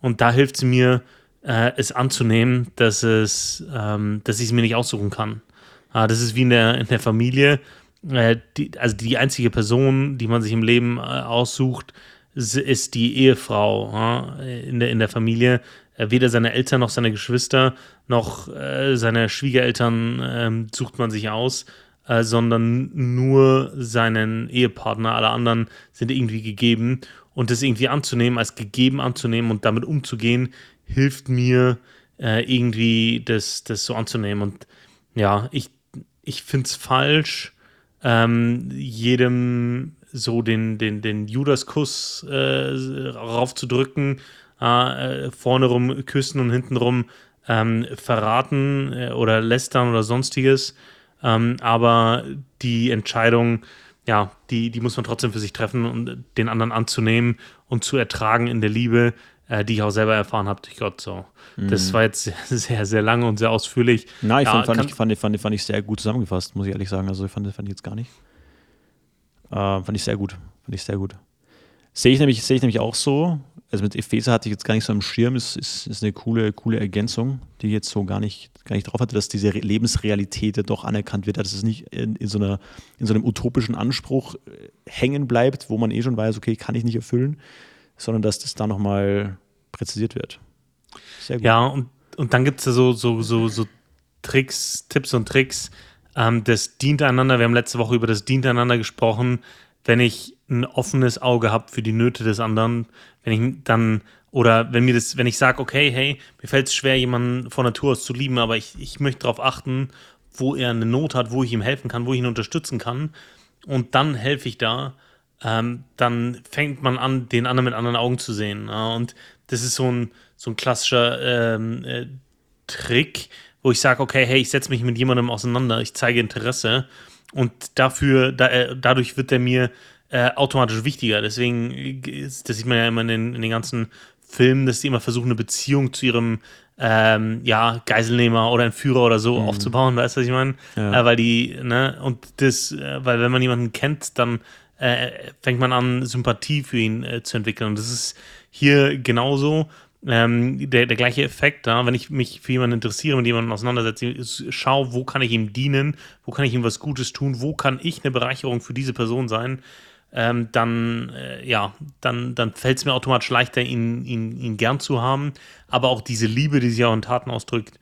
Und da hilft sie mir, äh, es anzunehmen, dass, es, ähm, dass ich es mir nicht aussuchen kann. Ah, das ist wie in der, in der Familie. Äh, die, also die einzige Person, die man sich im Leben äh, aussucht, ist die Ehefrau ja, in, der, in der Familie. Äh, weder seine Eltern noch seine Geschwister noch äh, seine Schwiegereltern ähm, sucht man sich aus, äh, sondern nur seinen Ehepartner. Alle anderen sind irgendwie gegeben. Und das irgendwie anzunehmen, als gegeben anzunehmen und damit umzugehen, hilft mir äh, irgendwie, das, das so anzunehmen. Und ja, ich, ich finde es falsch, ähm, jedem so den, den, den Judaskuss äh, raufzudrücken, äh, vorne rum küssen und hinten rum ähm, verraten äh, oder lästern oder sonstiges. Ähm, aber die Entscheidung, ja, die, die muss man trotzdem für sich treffen und den anderen anzunehmen und zu ertragen in der Liebe, äh, die ich auch selber erfahren habe durch Gott. So. Mhm. Das war jetzt (laughs) sehr, sehr lange und sehr ausführlich. Nein, ich ja, fand, fand, ich, fand, fand, fand ich sehr gut zusammengefasst, muss ich ehrlich sagen. Also ich fand, fand ich jetzt gar nicht. Äh, fand ich sehr gut. Fand ich sehr gut. Sehe ich nämlich, sehe ich nämlich auch so. Also mit Epheser hatte ich jetzt gar nicht so am Schirm. Ist, ist, ist eine coole, coole Ergänzung, die ich jetzt so gar nicht, gar nicht drauf hatte, dass diese Lebensrealität ja doch anerkannt wird, dass es nicht in, in, so einer, in so einem utopischen Anspruch äh, hängen bleibt, wo man eh schon weiß, okay, kann ich nicht erfüllen, sondern dass das da nochmal präzisiert wird. Sehr gut. Ja, und, und dann gibt es ja so, so, so, so Tricks, Tipps und Tricks. Ähm, das dient einander. Wir haben letzte Woche über das dient einander gesprochen. Wenn ich ein offenes Auge habe für die Nöte des anderen, wenn ich dann oder wenn mir das, wenn ich sage, okay, hey, mir fällt es schwer, jemanden von Natur aus zu lieben, aber ich, ich möchte darauf achten, wo er eine Not hat, wo ich ihm helfen kann, wo ich ihn unterstützen kann. Und dann helfe ich da, ähm, dann fängt man an, den anderen mit anderen Augen zu sehen. Ja? Und das ist so ein, so ein klassischer ähm, äh, Trick, wo ich sage, okay, hey, ich setze mich mit jemandem auseinander, ich zeige Interesse und dafür, da, äh, dadurch wird er mir äh, automatisch wichtiger. Deswegen, das sieht man ja immer in den, in den ganzen Filmen, dass die immer versuchen, eine Beziehung zu ihrem ähm, ja, Geiselnehmer oder Entführer oder so mhm. aufzubauen, weißt du, was ich meine? Ja. Äh, weil die, ne, und das, äh, weil wenn man jemanden kennt, dann äh, fängt man an, Sympathie für ihn äh, zu entwickeln. Und das ist hier genauso. Ähm, der, der gleiche Effekt, ja? wenn ich mich für jemanden interessiere, mit jemandem auseinandersetze, schaue, wo kann ich ihm dienen, wo kann ich ihm was Gutes tun, wo kann ich eine Bereicherung für diese Person sein, ähm, dann, äh, ja, dann, dann fällt es mir automatisch leichter, ihn, ihn, ihn gern zu haben. Aber auch diese Liebe, die sich auch in Taten ausdrückt,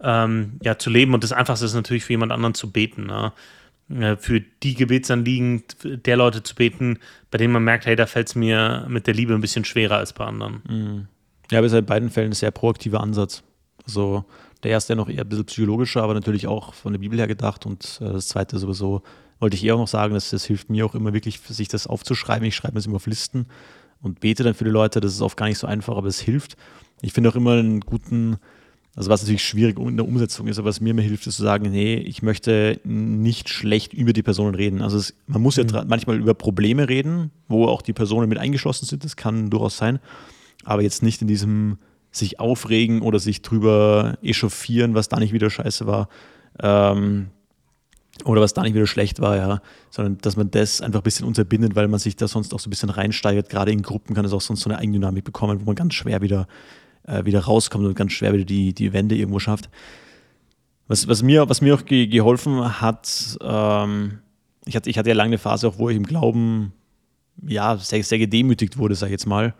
ähm, ja, zu leben. Und das Einfachste ist natürlich für jemand anderen zu beten. Ne? Äh, für die Gebetsanliegen der Leute zu beten, bei denen man merkt, hey, da fällt es mir mit der Liebe ein bisschen schwerer als bei anderen. Mhm. Ja, aber es ist halt in beiden Fällen ein sehr proaktiver Ansatz. Also der erste noch eher ein bisschen psychologischer, aber natürlich auch von der Bibel her gedacht und äh, das zweite sowieso wollte ich eher auch noch sagen, dass das hilft mir auch immer wirklich, sich das aufzuschreiben. Ich schreibe mir das immer auf Listen und bete dann für die Leute. Das ist oft gar nicht so einfach, aber es hilft. Ich finde auch immer einen guten, also was natürlich schwierig in der Umsetzung ist, aber was mir immer hilft, ist zu sagen, nee, ich möchte nicht schlecht über die Personen reden. Also es, man muss mhm. ja manchmal über Probleme reden, wo auch die Personen mit eingeschlossen sind. Das kann durchaus sein. Aber jetzt nicht in diesem sich aufregen oder sich drüber echauffieren, was da nicht wieder scheiße war. Ähm, oder was da nicht wieder schlecht war, ja, sondern dass man das einfach ein bisschen unterbindet, weil man sich da sonst auch so ein bisschen reinsteigert. Gerade in Gruppen kann es auch sonst so eine Eigendynamik bekommen, wo man ganz schwer wieder, äh, wieder rauskommt und ganz schwer wieder die, die Wände irgendwo schafft. Was, was, mir, was mir auch ge geholfen hat, ähm, ich, hatte, ich hatte ja lange eine Phase auch, wo ich im Glauben ja, sehr, sehr gedemütigt wurde, sag ich jetzt mal.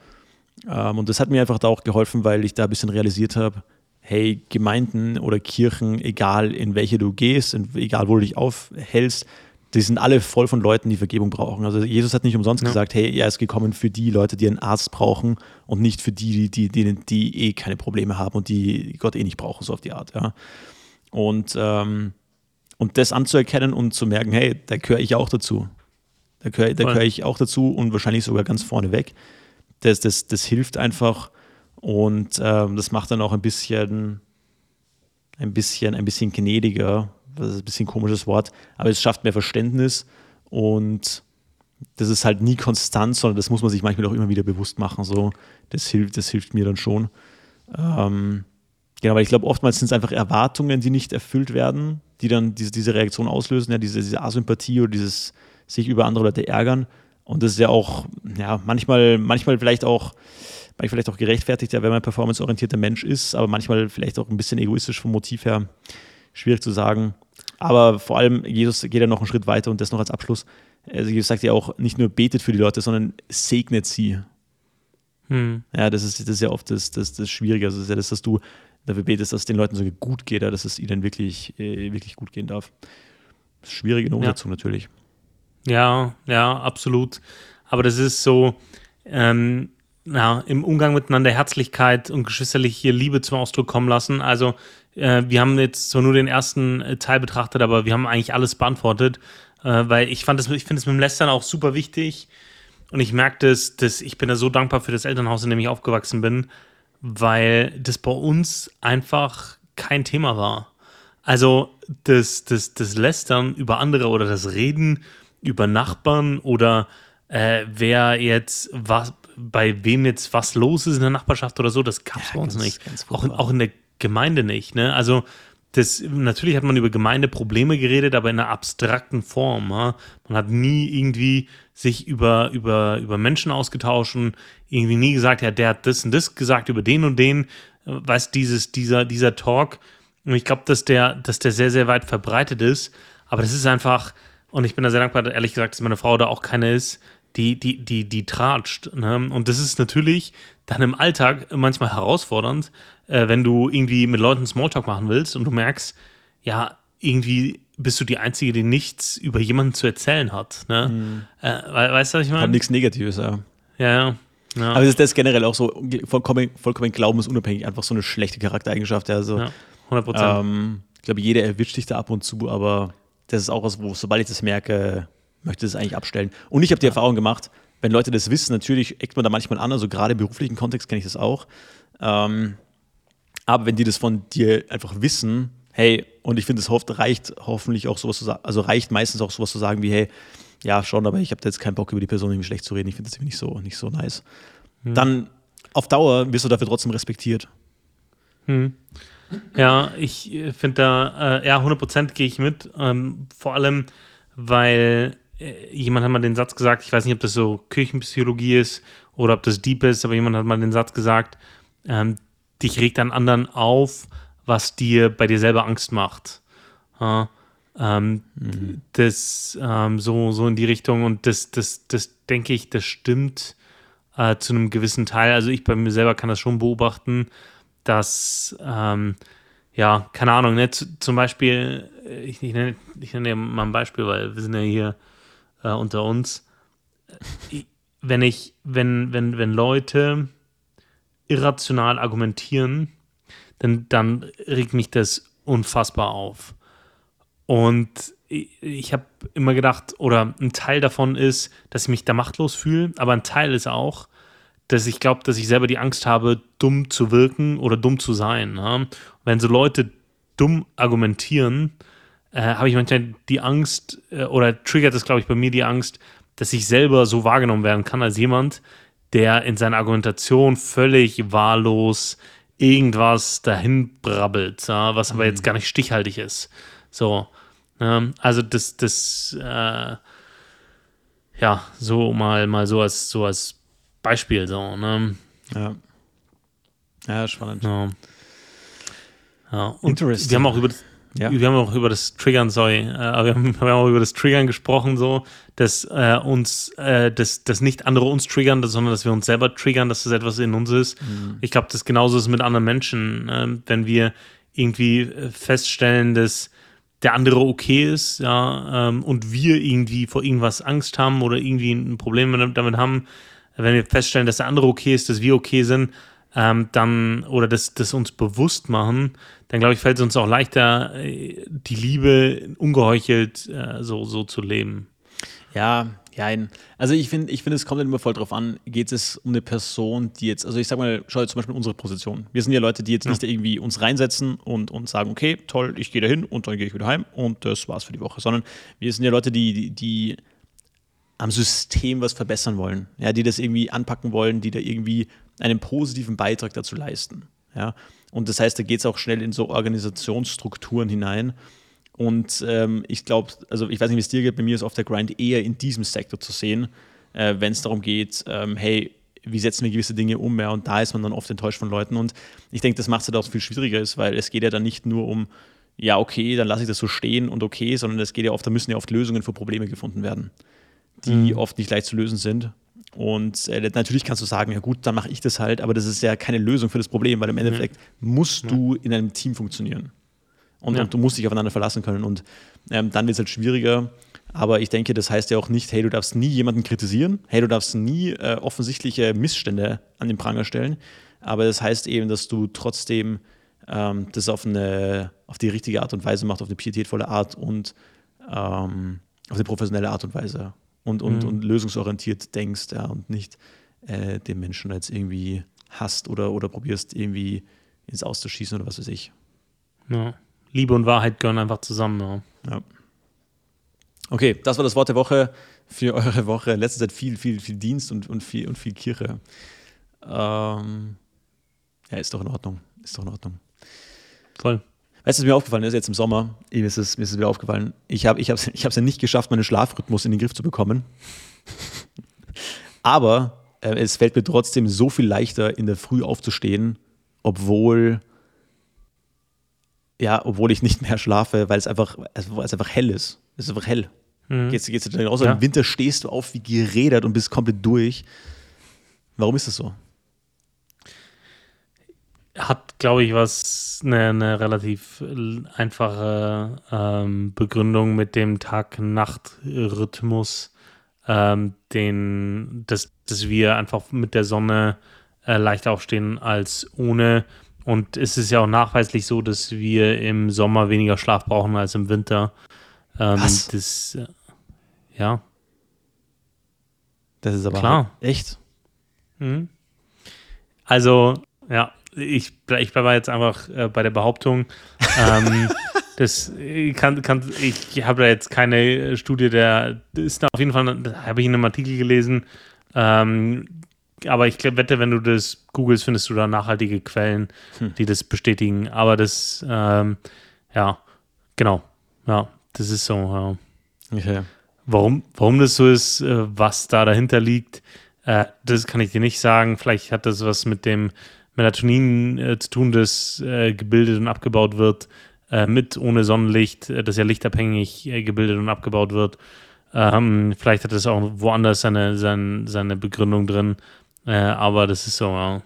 Ähm, und das hat mir einfach da auch geholfen, weil ich da ein bisschen realisiert habe, hey, Gemeinden oder Kirchen, egal in welche du gehst, egal wo du dich aufhältst, die sind alle voll von Leuten, die Vergebung brauchen. Also Jesus hat nicht umsonst ja. gesagt, hey, er ist gekommen für die Leute, die einen Arzt brauchen und nicht für die, die, die, die eh keine Probleme haben und die Gott eh nicht brauchen, so auf die Art. Ja. Und, ähm, und das anzuerkennen und zu merken, hey, da gehöre ich auch dazu. Da gehöre gehör ich auch dazu und wahrscheinlich sogar ganz vorne weg. Das, das, das hilft einfach, und ähm, das macht dann auch ein bisschen, ein bisschen, ein bisschen gnädiger. Das ist ein bisschen ein komisches Wort, aber es schafft mehr Verständnis und das ist halt nie konstant, sondern das muss man sich manchmal auch immer wieder bewusst machen. So, das hilft, das hilft mir dann schon. Ähm, genau, weil ich glaube, oftmals sind es einfach Erwartungen, die nicht erfüllt werden, die dann diese, diese Reaktion auslösen, ja, diese, diese Asympathie oder dieses sich über andere Leute ärgern. Und das ist ja auch, ja, manchmal, manchmal vielleicht auch, manchmal vielleicht auch gerechtfertigt, ja, wenn man ein performanceorientierter Mensch ist, aber manchmal vielleicht auch ein bisschen egoistisch vom Motiv her. Schwierig zu sagen. Aber vor allem, Jesus geht ja noch einen Schritt weiter und das noch als Abschluss. Also Jesus sagt ja auch, nicht nur betet für die Leute, sondern segnet sie. Hm. Ja, das ist, das ist ja oft das, das, das Schwierige. Also das ist ja das, dass du dafür betest, dass es den Leuten so gut geht, dass es ihnen wirklich, äh, wirklich gut gehen darf. Das ist schwierig in der Umsetzung ja. natürlich. Ja, ja, absolut. Aber das ist so, ähm, ja, im Umgang miteinander Herzlichkeit und geschwisterliche Liebe zum Ausdruck kommen lassen. Also äh, wir haben jetzt zwar nur den ersten äh, Teil betrachtet, aber wir haben eigentlich alles beantwortet, äh, weil ich fand das, ich finde es mit dem Lästern auch super wichtig und ich merke das, dass ich bin da so dankbar für das Elternhaus, in dem ich aufgewachsen bin, weil das bei uns einfach kein Thema war. Also das, das, das Lästern über andere oder das Reden über Nachbarn oder äh, wer jetzt was, bei wem jetzt was los ist in der Nachbarschaft oder so, das gab es ja, bei uns ganz, nicht. Ganz auch, in, auch in der Gemeinde nicht. Ne? Also das, natürlich hat man über Gemeindeprobleme geredet, aber in einer abstrakten Form. Ja? Man hat nie irgendwie sich über, über, über Menschen ausgetauscht und irgendwie nie gesagt, ja, der hat das und das gesagt über den und den. Weißt dieses, dieser, dieser Talk. Und ich glaube, dass der, dass der sehr, sehr weit verbreitet ist. Aber das ist einfach, und ich bin da sehr dankbar, ehrlich gesagt, dass meine Frau da auch keine ist, die, die, die, die tratscht. Ne? Und das ist natürlich dann im Alltag manchmal herausfordernd, äh, wenn du irgendwie mit Leuten Smalltalk machen willst und du merkst, ja, irgendwie bist du die Einzige, die nichts über jemanden zu erzählen hat. Ne? Mhm. Äh, weißt du, was ich meine? Hat nichts Negatives, ja. Ja, ja. Ja. Aber ist das generell auch so vollkommen, vollkommen glaubensunabhängig, einfach so eine schlechte Charaktereigenschaft. Also, ja, 100 Prozent. Ähm, ich glaube, jeder erwischt dich da ab und zu, aber das ist auch was, wo, sobald ich das merke, möchte ich das eigentlich abstellen. Und ich habe die. Erfahrung gemacht, wenn Leute das wissen, natürlich eckt man da manchmal an, also gerade im beruflichen Kontext kenne ich das auch. Ähm, aber wenn die das von dir einfach wissen, hey, und ich finde, es reicht hoffentlich auch sowas zu sagen, also reicht meistens auch sowas zu sagen wie, hey, ja, schon, aber ich habe jetzt keinen Bock über die Person irgendwie schlecht zu reden, ich finde das irgendwie nicht so, nicht so nice. Hm. Dann auf Dauer wirst du dafür trotzdem respektiert. Hm. Ja, ich äh, finde da, äh, ja, 100% gehe ich mit. Ähm, vor allem, weil äh, jemand hat mal den Satz gesagt, ich weiß nicht, ob das so Kirchenpsychologie ist oder ob das deep ist, aber jemand hat mal den Satz gesagt, ähm, dich regt an anderen auf, was dir bei dir selber Angst macht. Ja, ähm, mhm. Das ähm, so, so in die Richtung und das, das, das denke ich, das stimmt äh, zu einem gewissen Teil. Also ich bei mir selber kann das schon beobachten, dass ähm, ja, keine Ahnung, ne, zum Beispiel, ich, ich, nenne, ich nenne mal ein Beispiel, weil wir sind ja hier äh, unter uns. wenn ich, wenn, wenn, wenn Leute irrational argumentieren, dann, dann regt mich das unfassbar auf. Und ich habe immer gedacht, oder ein Teil davon ist, dass ich mich da machtlos fühle, aber ein Teil ist auch, dass ich glaube, dass ich selber die Angst habe, dumm zu wirken oder dumm zu sein. Ja? Wenn so Leute dumm argumentieren, äh, habe ich manchmal die Angst, äh, oder triggert es, glaube ich, bei mir die Angst, dass ich selber so wahrgenommen werden kann als jemand, der in seiner Argumentation völlig wahllos irgendwas dahin brabbelt, ja, was aber jetzt mhm. gar nicht stichhaltig ist. So, ähm, also das, das, äh, ja, so mal, mal so als, so als Beispiel, so, ne? Ja. Ja, spannend. Ja. ja. Und wir haben auch über das, ja. Wir haben auch über das Triggern, sorry, äh, wir, haben, (laughs) wir, haben, auch über das Triggern gesprochen, so, dass äh, uns, äh, dass, dass nicht andere uns triggern, sondern dass wir uns selber triggern, dass das etwas in uns ist. Mhm. Ich glaube, das genauso ist mit anderen Menschen. Äh, wenn wir irgendwie äh, feststellen, dass der andere okay ist, ja, ähm, und wir irgendwie vor irgendwas Angst haben oder irgendwie ein Problem damit haben, wenn wir feststellen, dass der andere okay ist, dass wir okay sind, ähm, dann oder das, das uns bewusst machen, dann glaube ich, fällt es uns auch leichter, äh, die Liebe ungeheuchelt äh, so, so zu leben. Ja, ja, also ich finde, ich finde, es kommt immer voll drauf an, geht es um eine Person, die jetzt, also ich sag mal, schau jetzt zum Beispiel unsere Position. Wir sind ja Leute, die jetzt ja. nicht irgendwie uns reinsetzen und, und sagen, okay, toll, ich gehe da hin und dann gehe ich wieder heim und das war's für die Woche, sondern wir sind ja Leute, die, die, die am System was verbessern wollen, ja, die das irgendwie anpacken wollen, die da irgendwie einen positiven Beitrag dazu leisten. Ja. Und das heißt, da geht es auch schnell in so Organisationsstrukturen hinein. Und ähm, ich glaube, also ich weiß nicht, wie es dir geht, bei mir ist oft der Grind eher in diesem Sektor zu sehen. äh, wenn es darum geht, ähm, hey, wie setzen wir gewisse Dinge um, ja, und da ist man dann oft enttäuscht von Leuten. Und ich denke, das macht es halt auch viel schwieriger weil es geht ja dann nicht nur um, ja, okay, dann lasse ich das so stehen und okay, sondern es geht ja oft, da müssen ja oft Lösungen für Probleme gefunden werden, die mhm. oft nicht leicht zu lösen sind. Und äh, natürlich kannst du sagen, ja gut, dann mache ich das halt, aber das ist ja keine Lösung für das Problem, weil im Endeffekt mhm. musst ja. du in einem Team funktionieren. Und, ja. und, du musst dich aufeinander verlassen können. Und ähm, dann wird es halt schwieriger. Aber ich denke, das heißt ja auch nicht, hey, du darfst nie jemanden kritisieren, hey, du darfst nie äh, offensichtliche Missstände an den Pranger stellen. Aber das heißt eben, dass du trotzdem ähm, das auf, eine, auf die richtige Art und Weise machst, auf eine pietätvolle Art und ähm, auf eine professionelle Art und Weise und, und, mhm. und lösungsorientiert denkst ja, und nicht äh, den Menschen jetzt irgendwie hasst oder, oder probierst irgendwie ins Auszuschießen oder was weiß ich. Ja. Liebe und Wahrheit gehören einfach zusammen. Ja. ja. Okay, das war das Wort der Woche für eure Woche. Letzte Zeit viel, viel, viel Dienst und, und, viel, und viel Kirche. Ähm, ja, ist doch in Ordnung. Ist doch in Ordnung. Voll. Weißt du, was mir aufgefallen ist jetzt im Sommer? Mir ist es, mir ist es wieder aufgefallen. Ich habe es ich ich ja nicht geschafft, meinen Schlafrhythmus in den Griff zu bekommen. (laughs) Aber äh, es fällt mir trotzdem so viel leichter, in der Früh aufzustehen, obwohl, ja, obwohl ich nicht mehr schlafe, weil es einfach, weil es einfach hell ist. Es ist einfach hell. Mhm. Geht's, geht's dir raus? Ja. Im Winter stehst du auf wie gerädert und bist komplett durch. Warum ist das so? Hat, glaube ich, was eine, eine relativ einfache ähm, Begründung mit dem Tag-Nacht-Rhythmus, ähm, den, dass, dass wir einfach mit der Sonne äh, leichter aufstehen als ohne. Und es ist ja auch nachweislich so, dass wir im Sommer weniger Schlaf brauchen als im Winter. Ähm, was? Das, äh, ja. Das ist aber Klar. Halt echt. Mhm. Also, ja, ich, ich bleibe jetzt einfach äh, bei der Behauptung. Ähm, (laughs) das kann, kann, ich habe da jetzt keine Studie, der ist da auf jeden Fall, habe ich in einem Artikel gelesen. Ähm, aber ich wette, wenn du das googelst, findest du da nachhaltige Quellen, hm. die das bestätigen. Aber das, ähm, ja, genau. Ja, das ist so. Ja. Okay. Warum, warum das so ist, äh, was da dahinter liegt, äh, das kann ich dir nicht sagen. Vielleicht hat das was mit dem Melatonin äh, zu tun, das äh, gebildet und abgebaut wird, äh, mit, ohne Sonnenlicht, äh, das ja lichtabhängig äh, gebildet und abgebaut wird. Ähm, vielleicht hat es auch woanders seine, seine, seine Begründung drin, äh, aber das ist so, ja.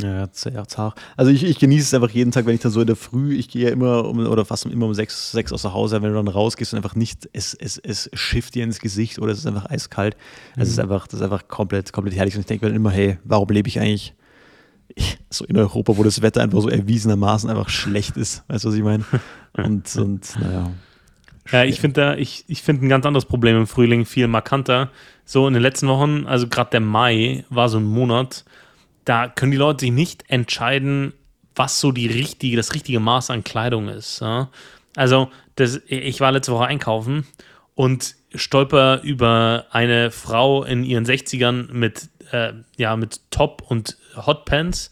Ja, zart. Also ich, ich genieße es einfach jeden Tag, wenn ich dann so in der Früh, ich gehe ja immer um, oder fast immer um sechs, sechs aus Hause, wenn du dann rausgehst und einfach nicht, es, es, es schifft dir ins Gesicht oder es ist einfach eiskalt. Mhm. Es ist einfach, das ist einfach komplett, komplett herrlich. Und ich denke mir dann immer, hey, warum lebe ich eigentlich (laughs) so in Europa, wo das Wetter einfach so erwiesenermaßen einfach schlecht ist. Weißt du, was ich meine? (laughs) Und, und naja. Ja, ich finde da, ich, ich finde ein ganz anderes Problem im Frühling viel markanter. So in den letzten Wochen, also gerade der Mai war so ein Monat, da können die Leute sich nicht entscheiden, was so die richtige, das richtige Maß an Kleidung ist. Ja? Also, das, ich war letzte Woche einkaufen und stolper über eine Frau in ihren 60ern mit, äh, ja, mit Top und Hotpants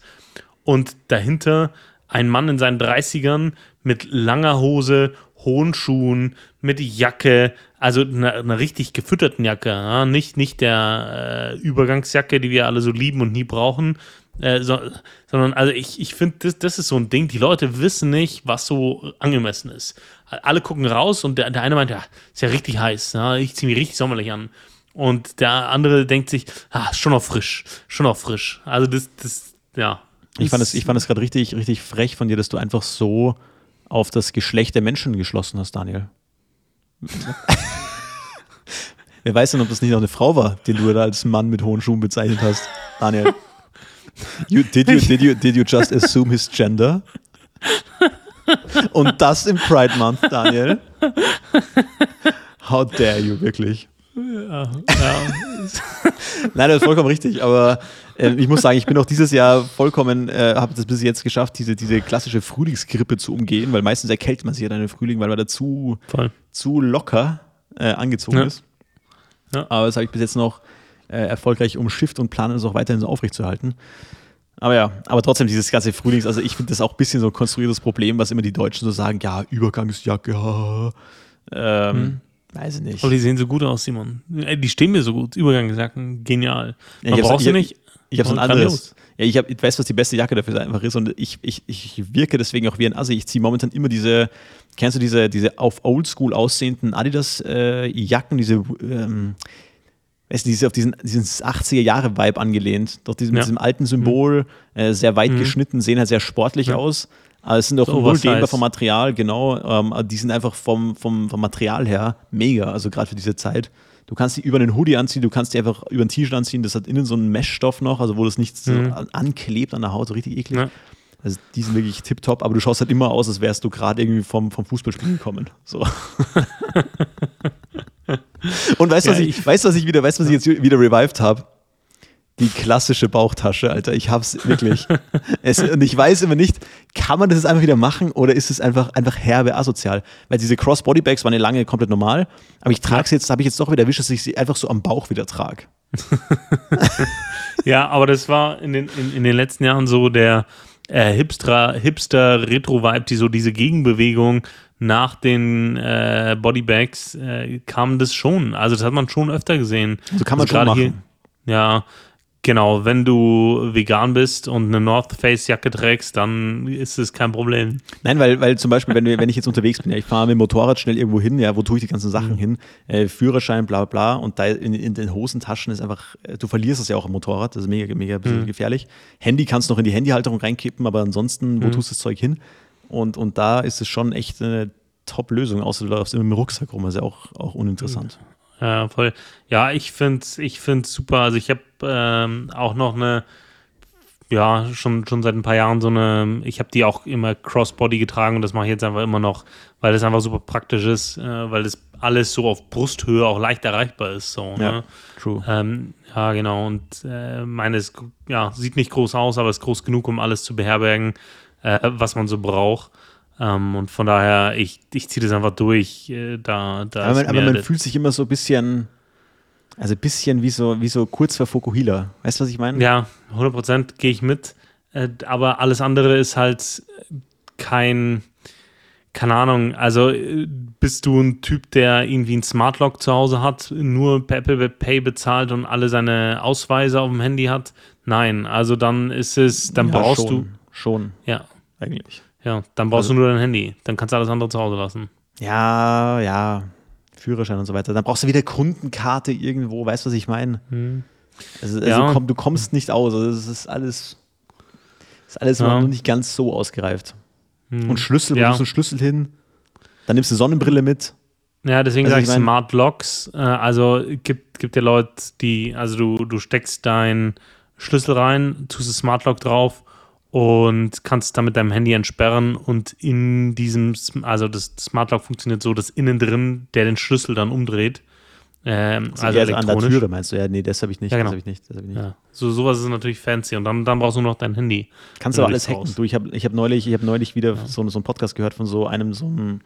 und dahinter ein Mann in seinen 30ern mit langer Hose, hohen Schuhen, mit Jacke, also einer, einer richtig gefütterten Jacke, ja? nicht, nicht der äh, Übergangsjacke, die wir alle so lieben und nie brauchen, äh, so, sondern also ich, ich finde, das, das ist so ein Ding, die Leute wissen nicht, was so angemessen ist. Alle gucken raus und der, der eine meint, ja, ist ja richtig heiß, ja? ich ziehe mich richtig sommerlich an. Und der andere denkt sich, ah, schon noch frisch, schon noch frisch. Also das, das, ja. Ich fand es, ich fand es gerade richtig, richtig frech von dir, dass du einfach so auf das Geschlecht der Menschen geschlossen hast, Daniel. (laughs) Wer weiß denn, ob das nicht noch eine Frau war, den du da als Mann mit hohen Schuhen bezeichnet hast, Daniel. (laughs) You, did, you, did, you, did you just assume his gender? Und das im Pride Month, Daniel. How dare you, wirklich. Ja, ja. (laughs) Nein, das ist vollkommen richtig, aber äh, ich muss sagen, ich bin auch dieses Jahr vollkommen, äh, habe das bis jetzt geschafft, diese, diese klassische Frühlingsgrippe zu umgehen, weil meistens erkältet man sich ja dann im Frühling, weil man da zu, zu locker äh, angezogen ja. ist. Aber das habe ich bis jetzt noch äh, erfolgreich umschifft und plane es auch weiterhin so aufrechtzuerhalten. Aber ja, aber trotzdem dieses ganze Frühlings, also ich finde das auch ein bisschen so ein konstruiertes Problem, was immer die Deutschen so sagen, ja, Übergangsjacke, ja. Ähm, mhm Weiß ich nicht. Aber die sehen so gut aus, Simon. Äh, Die stehen mir so gut. Übergangsjacken, genial. Ja, Man hab's- braucht sie ich- nicht. Ich habe so ein anderes. Ja, ich, hab, ich weiß, was die beste Jacke dafür einfach ist und ich, ich, ich wirke deswegen auch wie ein Assi. Ich ziehe momentan immer diese, kennst du diese, diese auf Oldschool aussehenden Adidas-Jacken, diese, ähm, weißt du, diese auf diesen, diesen 80er-Jahre-Vibe angelehnt. Doch diesem, Ja. diesem alten Symbol, äh, sehr weit geschnitten, sehen halt sehr sportlich Ja. aus. Aber es sind auch So null dehnbar vom Material, genau. Ähm, die sind einfach vom, vom, vom Material her mega, also gerade für diese Zeit. Du kannst die über einen Hoodie anziehen, du kannst die einfach über ein T-Shirt anziehen, das hat innen so einen Meshstoff noch, also wo das nicht so Mhm. an- anklebt an der Haut, so richtig eklig. Ja. Also die sind wirklich tipptopp, aber du schaust halt immer aus, als wärst du gerade irgendwie vom, vom Fußballspielen gekommen. So. (laughs) Und weißt du, Ja, was ich, ich- weißt, was ich wieder, weißt, du, was ich jetzt wieder revived habe? Die klassische Bauchtasche, Alter. Ich hab's wirklich. es, und ich weiß immer nicht, kann man das jetzt einfach wieder machen oder ist es einfach, einfach herbe asozial? Weil diese Cross-Body-Bags waren ja lange komplett normal, aber ich trage es jetzt, habe ich jetzt doch wieder erwischt, dass ich sie einfach so am Bauch wieder trage. (laughs) Ja, aber das war in den, in, in den letzten Jahren so der äh, Hipster, Hipster Retro-Vibe, die so diese Gegenbewegung nach den äh, Bodybags äh, kam das schon. Also das hat man schon öfter gesehen. Also kann man schon gerade machen. ja, genau. Wenn du vegan bist und eine North Face Jacke trägst, dann ist es kein Problem. Nein, weil, weil zum Beispiel, wenn, wenn ich jetzt unterwegs bin, ja, ich fahre mit dem Motorrad schnell irgendwo hin, ja, wo tue ich die ganzen Mhm. Sachen hin? Äh, Führerschein, bla bla, und da in, in den Hosentaschen ist einfach, äh, du verlierst es ja auch im Motorrad, das ist mega, mega ein Mhm. gefährlich. Handy kannst du noch in die Handyhalterung reinkippen, aber ansonsten, wo Mhm. tust du das Zeug hin? Und, und da ist es schon echt eine Top-Lösung, außer du läufst immer dem Rucksack rum, das ist ja auch, auch uninteressant. Ja, voll. Ja, ich finde es ich find's super. Also ich habe ähm, auch noch eine, ja, schon, schon seit ein paar Jahren so eine, ich habe die auch immer Crossbody getragen und das mache ich jetzt einfach immer noch, weil das einfach super praktisch ist, äh, weil das alles so auf Brusthöhe auch leicht erreichbar ist. So, Ja, ne? true. ähm, ja, genau. Und äh, meine ist, ja, sieht nicht groß aus, aber ist groß genug, um alles zu beherbergen, äh, was man so braucht. Ähm, und von daher, ich, ich ziehe das einfach durch. Äh, da, da aber man, aber man fühlt sich immer so ein bisschen, also ein bisschen wie so, wie so kurz vor Fokuhila. Weißt du, was ich meine? Ja, 100% gehe ich mit. Äh, aber alles andere ist halt kein, keine Ahnung, also äh, bist du ein Typ, der irgendwie ein Smart Lock zu Hause hat, nur per Apple Pay bezahlt und alle seine Ausweise auf dem Handy hat? Nein, also dann ist es, dann Ja, brauchst schon, du, Schon, ja, eigentlich. Ja, dann brauchst Also du nur dein Handy. Dann kannst du alles andere zu Hause lassen. Ja, ja, Führerschein und so weiter. Dann brauchst du wieder Kundenkarte irgendwo, weißt du, was ich meine? Also, also Ja. komm, du kommst nicht aus. Also das ist alles, ist alles Ja. noch nicht ganz so ausgereift. Und Schlüssel, wo Ja. du einen Schlüssel hin? Dann nimmst du Sonnenbrille mit. Ja, deswegen Also sage ich ich mein- Smart Locks. Äh, also gibt, gibt ja Leute, die, also du, du steckst deinen Schlüssel rein, tust das Smart Lock drauf und kannst dann mit deinem Handy entsperren und in diesem, also das Smart Lock funktioniert so, dass innen drin der den Schlüssel dann umdreht. Ähm, also ja, an der elektronisch. Tür, meinst du? Ja, nee, das habe ich nicht. Ja, genau. Das habe ich nicht. Das hab ich nicht. Ja, so sowas ist natürlich fancy und dann, dann brauchst du nur noch dein Handy. Kannst du aber alles hacken. Du, ich habe ich hab neulich, ich hab neulich wieder so, so einen Podcast gehört von so einem, so einem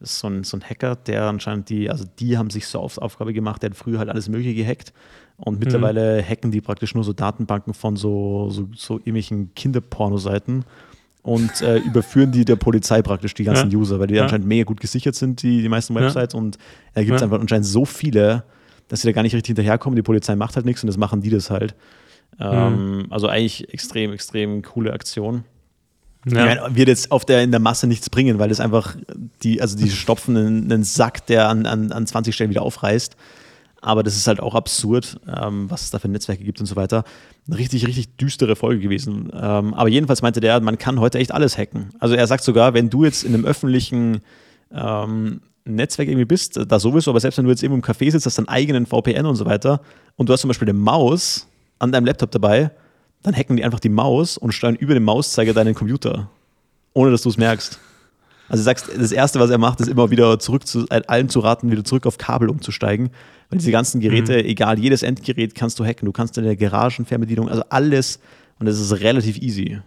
das ist so ein, so ein Hacker, der anscheinend die, also die haben sich so auf Aufgabe gemacht, der hat früher halt alles Mögliche gehackt und mittlerweile hacken die praktisch nur so Datenbanken von so, so, so irgendwelchen Kinderpornoseiten und äh, (laughs) überführen die der Polizei praktisch die ganzen Ja. User, weil die Ja. anscheinend mega gut gesichert sind, die, die meisten Ja. Websites und da gibt es Ja. einfach anscheinend so viele, dass sie da gar nicht richtig hinterherkommen. Die Polizei macht halt nichts und das machen die das halt. Ähm, Also eigentlich extrem, extrem coole Aktion. Ja. Ich meine, wird jetzt auf der, in der Masse nichts bringen, weil das einfach, die, also die stopfen einen, einen Sack, der an, an, an 20 Stellen wieder aufreißt. Aber das ist halt auch absurd, ähm, was es da für Netzwerke gibt und so weiter. Eine richtig, richtig düstere Folge gewesen. Ähm, aber jedenfalls meinte der, man kann heute echt alles hacken. Also er sagt sogar, wenn du jetzt in einem öffentlichen ähm, Netzwerk irgendwie bist, da sowieso, aber selbst wenn du jetzt irgendwo im Café sitzt, hast deinen eigenen VPN und so weiter und du hast zum Beispiel eine Maus an deinem Laptop dabei, dann hacken die einfach die Maus und steuern über den Mauszeiger deinen Computer, ohne dass du es merkst. Also du sagst, das Erste, was er macht, ist immer wieder zurück zu, äh, allen zu raten, wieder zurück auf Kabel umzusteigen. Weil diese ganzen Geräte, egal, jedes Endgerät kannst du hacken. Du kannst in der Garagenfernbedienung, also alles. Und das ist relativ easy.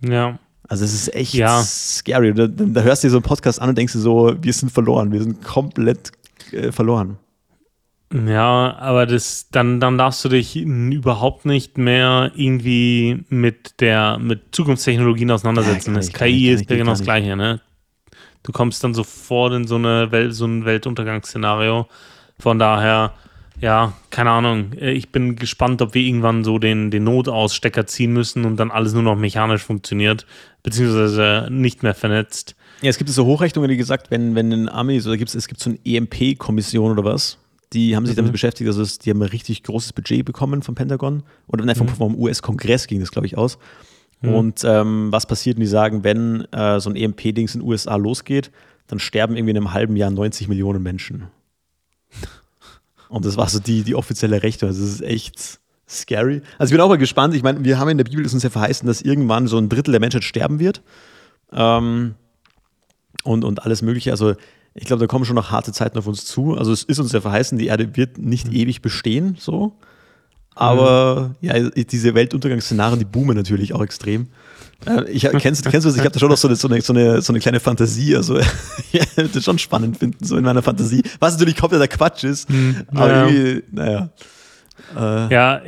ja. Also es ist echt Ja. scary. Da, da hörst du dir so einen Podcast an und denkst dir so, wir sind verloren. Wir sind komplett äh, verloren. Ja, aber das, dann, dann darfst du dich überhaupt nicht mehr irgendwie mit der, mit Zukunftstechnologien auseinandersetzen. Ja, kann das KI ist ja genau das ich. Gleiche, ne? du kommst dann sofort in so, eine Welt, so ein Weltuntergangsszenario. Von daher, ja, keine Ahnung. Ich bin gespannt, ob wir irgendwann so den, den Notausstecker ziehen müssen und dann alles nur noch mechanisch funktioniert, beziehungsweise nicht mehr vernetzt. Ja, es gibt so Hochrechnungen, die gesagt, wenn, wenn ein Army, so, gibt es gibt so eine EMP-Kommission oder was, die haben sich mhm. damit beschäftigt, also die haben ein richtig großes Budget bekommen vom Pentagon oder nein, vom, mhm. vom US-Kongress ging das, glaube ich, aus. Mhm. Und ähm, was passiert, und die sagen, wenn äh, so ein EMP-Dings in den USA losgeht, dann sterben irgendwie in einem halben Jahr 90 Millionen Menschen. Und das war so die, die offizielle Rechnung. Also das ist echt scary. Also ich bin auch mal gespannt. Ich meine, wir haben in der Bibel ist uns ja verheißen, dass irgendwann so ein Drittel der Menschheit sterben wird. Ähm, und, und alles Mögliche. Also ich glaube, da kommen schon noch harte Zeiten auf uns zu. Also es ist uns ja verheißen, die Erde wird nicht mhm. ewig bestehen, so. Aber mhm. ja, diese Weltuntergangsszenarien, die boomen natürlich auch extrem. Äh, ich, kennst, (laughs) kennst du das? Ich habe da schon noch so eine, so eine, so eine, kleine Fantasie. Also, (laughs) ja, das schon spannend finden, so in meiner Fantasie. Was natürlich kompletter Quatsch ist. Mhm. Aber ja. irgendwie, naja. Äh, ja,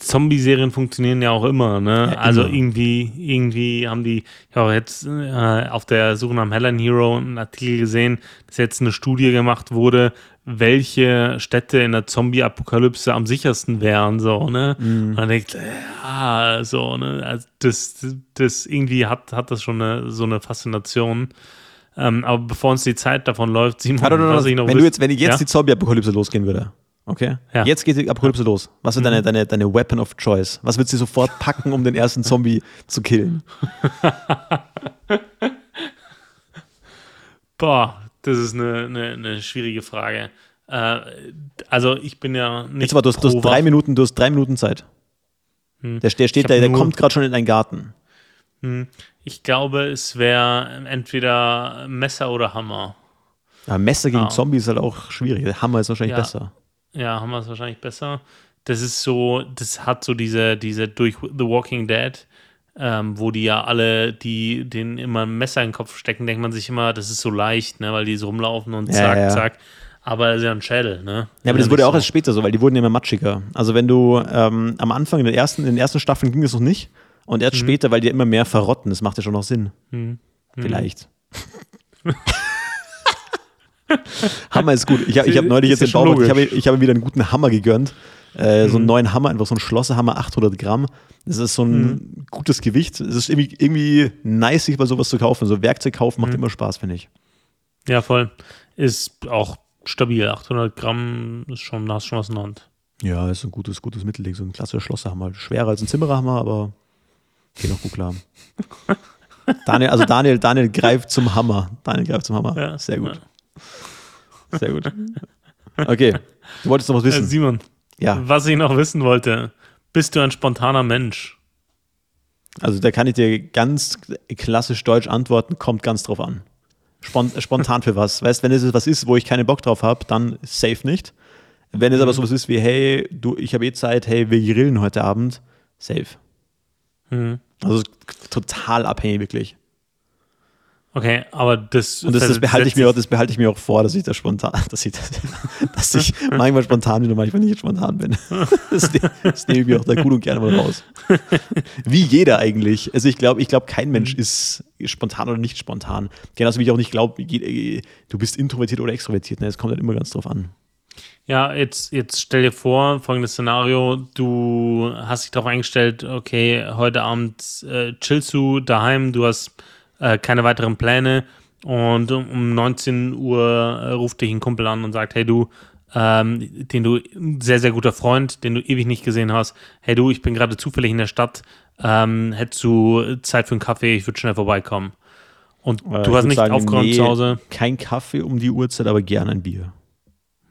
Zombie-Serien funktionieren ja auch immer, ne? Ja, also immer. irgendwie, irgendwie haben die, ich habe jetzt äh, auf der Suche nach Helen Hero einen Artikel gesehen, dass jetzt eine Studie gemacht wurde, welche Städte in der Zombie-Apokalypse am sichersten wären, so, ne? Und man denkt, ja, so, ne? Also das, das irgendwie hat, hat das schon eine, so eine Faszination. Ähm, aber bevor uns die Zeit davon läuft, Simon, was ich noch wenn, du jetzt, wenn jetzt ja? die Zombie-Apokalypse losgehen würde, Okay. Ja. Jetzt geht die Apokalypse los. Was ist mhm. deine, deine, deine Weapon of Choice? Was würdest du sofort packen, um den ersten Zombie zu killen? (laughs) Boah, das ist eine, eine, eine schwierige Frage. Äh, also ich bin ja nicht. Jetzt aber, du hast, du hast drei Minuten, du hast drei Minuten Zeit. Hm. Der, der steht da, der kommt gerade schon in deinen Garten. Hm. Ich glaube, es wäre entweder Messer oder Hammer. Ja, Messer gegen ah. Zombies ist halt auch schwierig. Hammer ist wahrscheinlich ja. besser. Ja, haben wir es wahrscheinlich besser. Das ist so, das hat so diese, diese durch The Walking Dead, ähm, wo die ja alle, die den immer ein Messer in den Kopf stecken, denkt man sich immer, das ist so leicht, ne, weil die so rumlaufen und zack, ja, ja. zack. Aber das ist ja ein Schädel, ne? Ja, aber das wurde ja auch so. erst später so, weil die wurden ja immer matschiger. Also wenn du ähm, am Anfang in den ersten, in den ersten Staffeln ging das noch nicht und erst mhm. später, weil die immer mehr verrotten, das macht ja schon noch Sinn. Mhm. Vielleicht. (laughs) (laughs) Hammer ist gut. Ich, ich habe neulich jetzt den Baumarkt, ich habe, ich habe wieder einen guten Hammer gegönnt. Äh, mhm. So einen mhm. neuen Hammer, einfach so ein Schlosserhammer, 800 Gramm. Das ist so ein mhm. gutes Gewicht. Es ist irgendwie, irgendwie nice, sich bei sowas zu kaufen. So Werkzeug kaufen macht mhm. immer Spaß, finde ich. Ja, voll. Ist auch stabil. 800 Gramm ist schon, hast schon was in der Hand. Ja, ist ein gutes, gutes Mittelding. So ein klassischer Schlosserhammer. Schwerer als ein Zimmererhammer, aber geht auch gut klar. (laughs) Daniel, also Daniel, Daniel greift zum Hammer. Daniel greift zum Hammer. Ja, Sehr gut. Ja. Sehr gut. Okay, du wolltest noch was wissen. Äh, Simon, ja. was ich noch wissen wollte, bist du ein spontaner Mensch? Also da kann ich dir ganz klassisch deutsch antworten, kommt ganz drauf an. Spontan für was. Weißt, wenn es was ist, wo ich keine Bock drauf habe, dann safe nicht. Wenn es mhm. aber sowas ist wie, hey, du, ich habe eh Zeit, hey, wir grillen heute Abend, safe. Mhm. Also total abhängig wirklich. Okay, aber das. Und das, das behalte ich mir auch, das behalte ich mir auch vor, dass ich das spontan, (laughs) dass ich, das, dass ich (laughs) manchmal spontan bin und manchmal nicht spontan bin. (laughs) Das, das nehme ich mir auch da gut und gerne mal raus. Wie jeder eigentlich. Also ich glaube, ich glaube, kein Mensch ist spontan oder nicht spontan. Genauso wie ich auch nicht glaube, du bist introvertiert oder extrovertiert. Ne? Es kommt halt immer ganz drauf an. Ja, jetzt, jetzt stell dir vor, folgendes Szenario, du hast dich darauf eingestellt, okay, heute Abend äh, chillst du daheim, du hast äh, keine weiteren Pläne. Und um 19 Uhr äh, ruft dich ein Kumpel an und sagt, hey du, ähm, den du, sehr, sehr guter Freund, den du ewig nicht gesehen hast, hey du, ich bin gerade zufällig in der Stadt, ähm, hättest du Zeit für einen Kaffee, ich würde schnell vorbeikommen. Und äh, du hast nicht sagen, aufgeräumt nee, zu Hause. Kein Kaffee um die Uhrzeit, aber gerne ein Bier.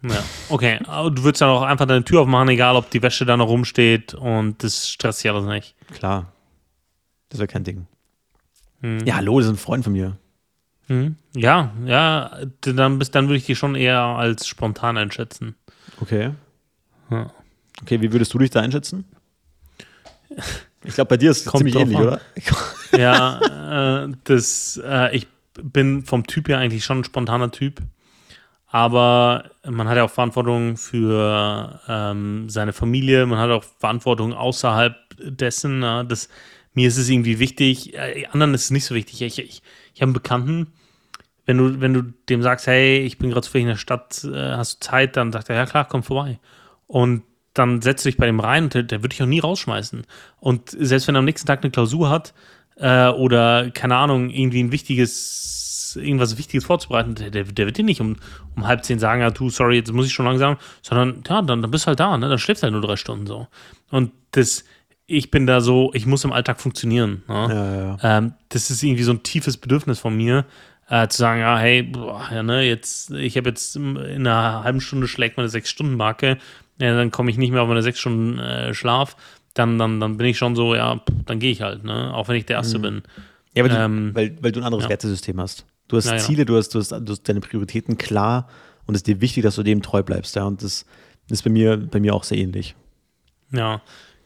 Ja, okay. Aber du würdest dann auch einfach deine Tür aufmachen, egal ob die Wäsche da noch rumsteht und das stresst dich alles nicht. Klar. Das wäre kein Ding. Hm. Ja, hallo, das ist ein Freund von mir. Hm. Ja, ja, dann, dann würde ich die schon eher als spontan einschätzen. Okay. Ja. Okay, wie würdest du dich da einschätzen? Ich glaube, bei dir ist es (laughs) ziemlich ähnlich, an. oder? (laughs) ja, äh, das, äh, ich bin vom Typ her eigentlich schon ein spontaner Typ. Aber man hat ja auch Verantwortung für ähm, seine Familie, man hat auch Verantwortung außerhalb dessen. Äh, das mir ist es irgendwie wichtig, äh, anderen ist es nicht so wichtig. Ich, ich, ich habe einen Bekannten, wenn du, wenn du dem sagst, hey, ich bin gerade zufällig in der Stadt, äh, hast du Zeit, dann sagt er, ja klar, komm vorbei. Und dann setzt du dich bei dem rein und der, der wird dich auch nie rausschmeißen. Und selbst wenn er am nächsten Tag eine Klausur hat äh, oder, keine Ahnung, irgendwie ein wichtiges, irgendwas Wichtiges vorzubereiten, der, der, der wird dir nicht um, um halb zehn sagen, ja, du, sorry, jetzt muss ich schon langsam, sondern ja, dann, dann bist du halt da, ne? dann schläfst du halt nur drei Stunden so. Und das, ich bin da so, ich muss im Alltag funktionieren. Ne? Ja, ja. Ähm, das ist irgendwie so ein tiefes Bedürfnis von mir, äh, zu sagen, ja, hey, boah, ja, ne, jetzt, ich habe jetzt in einer halben Stunde schlägt meine sechs Stunden Marke, ja, dann komme ich nicht mehr auf meine sechs Stunden äh, Schlaf, dann, dann, dann bin ich schon so, ja, dann gehe ich halt, ne, auch wenn ich der Erste mhm. bin. Ja, weil, ähm, du, weil, weil du ein anderes ja. Wertesystem hast. Du hast Ziele, du hast, du, hast, du hast deine Prioritäten klar und es ist dir wichtig, dass du dem treu bleibst, ja, und das ist bei mir, bei mir auch sehr ähnlich. Ja,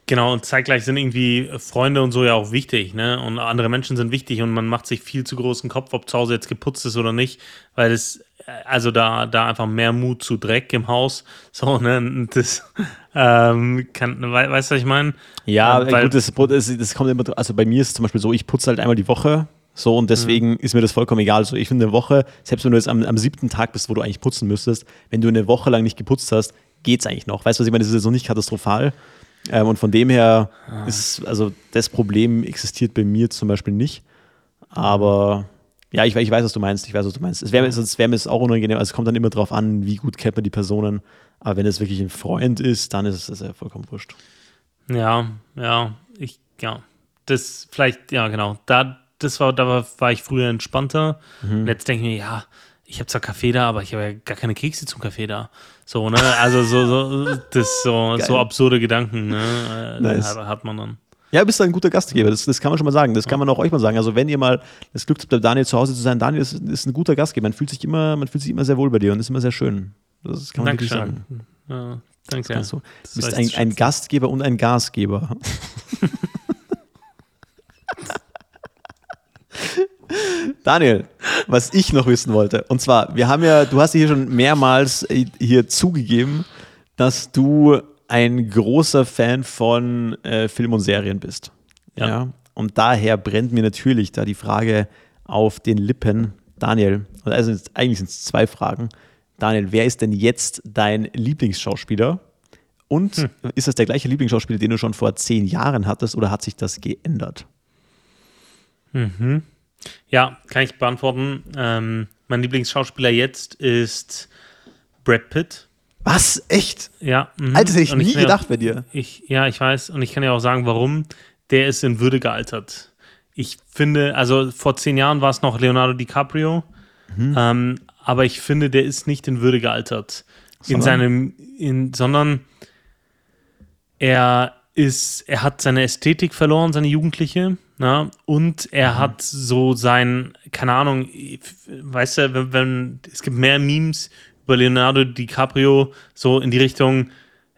Genau, und zeitgleich sind irgendwie Freunde und so ja auch wichtig, ne? Und andere Menschen sind wichtig und man macht sich viel zu großen Kopf, ob zu Hause jetzt geputzt ist oder nicht, weil es, also da, da einfach mehr Mut zu Dreck im Haus, (laughs) so, ne? Das, ähm, kann, weißt du, was ich meine? Ja, ähm, gut, das, das, das kommt immer, also bei mir ist es zum Beispiel so, ich putze halt einmal die Woche, so, und deswegen mhm. ist mir das vollkommen egal. So, ich finde eine Woche, selbst wenn du jetzt am, am siebten Tag bist, wo du eigentlich putzen müsstest, wenn du eine Woche lang nicht geputzt hast, geht's eigentlich noch. Weißt du, was ich meine? Das ist jetzt noch nicht katastrophal. Ähm, und von dem her ah. ist, also das Problem existiert bei mir zum Beispiel nicht. Aber ja, ich, ich weiß, was du meinst. Ich weiß, was du meinst. Es wäre wär mir es auch unangenehm. Also es kommt dann immer darauf an, wie gut kennt man die Personen. Aber wenn es wirklich ein Freund ist, dann ist es ja vollkommen wurscht. Ja, ja, ich, ja. Das vielleicht, ja, genau. Da, das war, da war, war ich früher entspannter. Mhm. Und jetzt denke ich mir, ja, ich habe zwar Kaffee da, aber ich habe ja gar keine Kekse zum Kaffee da. So, ne? Also so, so das so, (laughs) so absurde Gedanken, ne? Äh, nice. hat man dann. Ja, bist du ein guter Gastgeber, das, das kann man schon mal sagen. Das kann man auch euch mal sagen. Also wenn ihr mal das Glück habt, Daniel zu Hause zu sein, Daniel ist, ist ein guter Gastgeber. Man fühlt sich immer, man fühlt sich immer sehr wohl bei dir und ist immer sehr schön. Das kann man Dankeschön. wirklich sagen. Ja, danke. Du bist ein, ein Gastgeber und ein Gasgeber. (laughs) Daniel, was ich noch wissen wollte. Und zwar, wir haben ja, du hast hier schon mehrmals hier zugegeben, dass du ein großer Fan von äh, Film und Serien bist. Ja. ja. Und daher brennt mir natürlich da die Frage auf den Lippen. Daniel, also eigentlich sind es zwei Fragen. Daniel, wer ist denn jetzt dein Lieblingsschauspieler? Und hm. ist das der gleiche Lieblingsschauspieler, den du schon vor zehn Jahren hattest, oder hat sich das geändert? Mhm. Ja, kann ich beantworten. Ähm, mein Lieblingsschauspieler jetzt ist Brad Pitt. Was? Echt? Ja. Mh. Alter, das hätte ich nie gedacht auch, bei dir. Ich, ja, ich weiß. Und ich kann ja auch sagen, warum. Der ist in Würde gealtert. Ich finde, also vor zehn Jahren war es noch Leonardo DiCaprio. Mhm. Ähm, aber ich finde, der ist nicht in Würde gealtert. Sondern? In seinem, in, sondern er ist, er hat seine Ästhetik verloren, seine Jugendliche. Na? Und er mhm. hat so sein, keine Ahnung, weißt du, wenn, wenn, es gibt mehr Memes über Leonardo DiCaprio, so in die Richtung,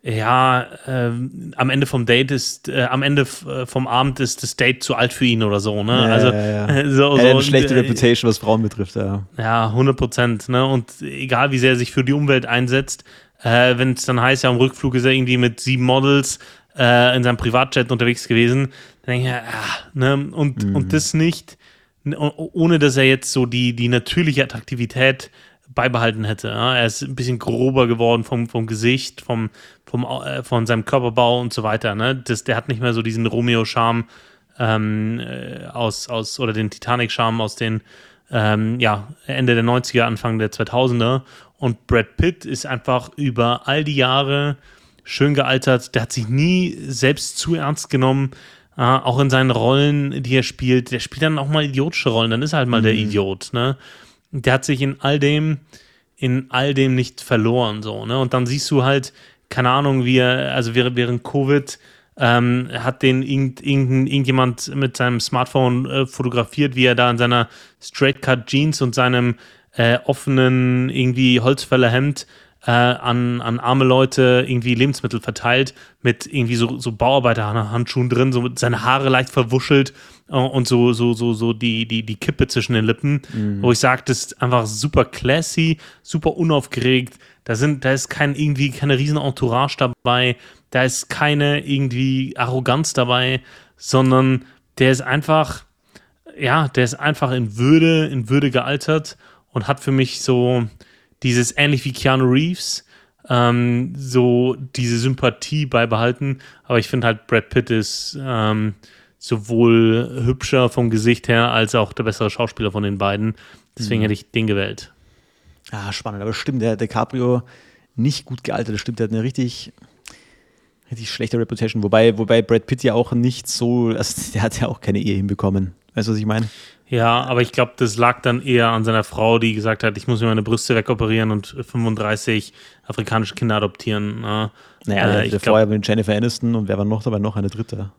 ja, äh, am Ende vom Date ist, äh, am Ende äh, vom Abend ist das Date zu alt für ihn oder so, ne? Ja, also, ja, ja. (laughs) so, so, eine schlechte und, äh, Reputation, was Frauen betrifft, ja. Ja, 100 Prozent, ne? Und egal, wie sehr er sich für die Umwelt einsetzt, äh, wenn es dann heißt, ja, am Rückflug ist er irgendwie mit sieben Models äh, in seinem Privatjet unterwegs gewesen, dann denke ich, ah, ne? und, mhm. und das nicht, ohne dass er jetzt so die, die natürliche Attraktivität beibehalten hätte. Ja? Er ist ein bisschen grober geworden vom, vom Gesicht, vom, vom, äh, von seinem Körperbau und so weiter. Ne? Das, der hat nicht mehr so diesen Romeo-Charme ähm, äh, aus, aus, oder den Titanic-Charme aus den ähm, ja, Ende der 90er, Anfang der 2000er. Und Brad Pitt ist einfach über all die Jahre schön gealtert. Der hat sich nie selbst zu ernst genommen. Äh, auch in seinen Rollen, die er spielt. Der spielt dann auch mal idiotische Rollen. Dann ist er halt mal mhm. der Idiot. Ne? Der hat sich in all dem, in all dem nicht verloren. So, ne? Und dann siehst du halt, keine Ahnung, wie er, also während, während Covid ähm, hat den irgend, irgend, irgendjemand mit seinem Smartphone äh, fotografiert, wie er da in seiner Straight Cut Jeans und seinem äh, offenen irgendwie Holzfällerhemd äh, an, an arme Leute irgendwie Lebensmittel verteilt, mit irgendwie so, so Bauarbeiterhandschuhen drin, so mit seine Haare leicht verwuschelt äh, und so, so, so, so die, die, die Kippe zwischen den Lippen, mhm. wo ich sage, das ist einfach super classy, super unaufgeregt. Da sind, da ist kein irgendwie keine riesen Entourage dabei, da ist keine irgendwie Arroganz dabei, sondern der ist einfach, ja, der ist einfach in Würde, in Würde gealtert und hat für mich so dieses ähnlich wie Keanu Reeves ähm, so diese Sympathie beibehalten. Aber ich finde halt Brad Pitt ist ähm, sowohl hübscher vom Gesicht her als auch der bessere Schauspieler von den beiden. Deswegen mhm. hätte ich den gewählt. Ah, spannend. Aber stimmt, der DiCaprio nicht gut gealtert. Das stimmt, der hat eine richtig, richtig schlechte Reputation. Wobei, wobei Brad Pitt ja auch nicht so, also (laughs) der hat ja auch keine Ehe hinbekommen. Weißt du, was ich meine? Ja, aber ich glaube, das lag dann eher an seiner Frau, die gesagt hat, ich muss mir meine Brüste wegoperieren und 35 afrikanische Kinder adoptieren. Naja, äh, der vorher mit Jennifer Aniston und wer war noch dabei? Noch eine dritte.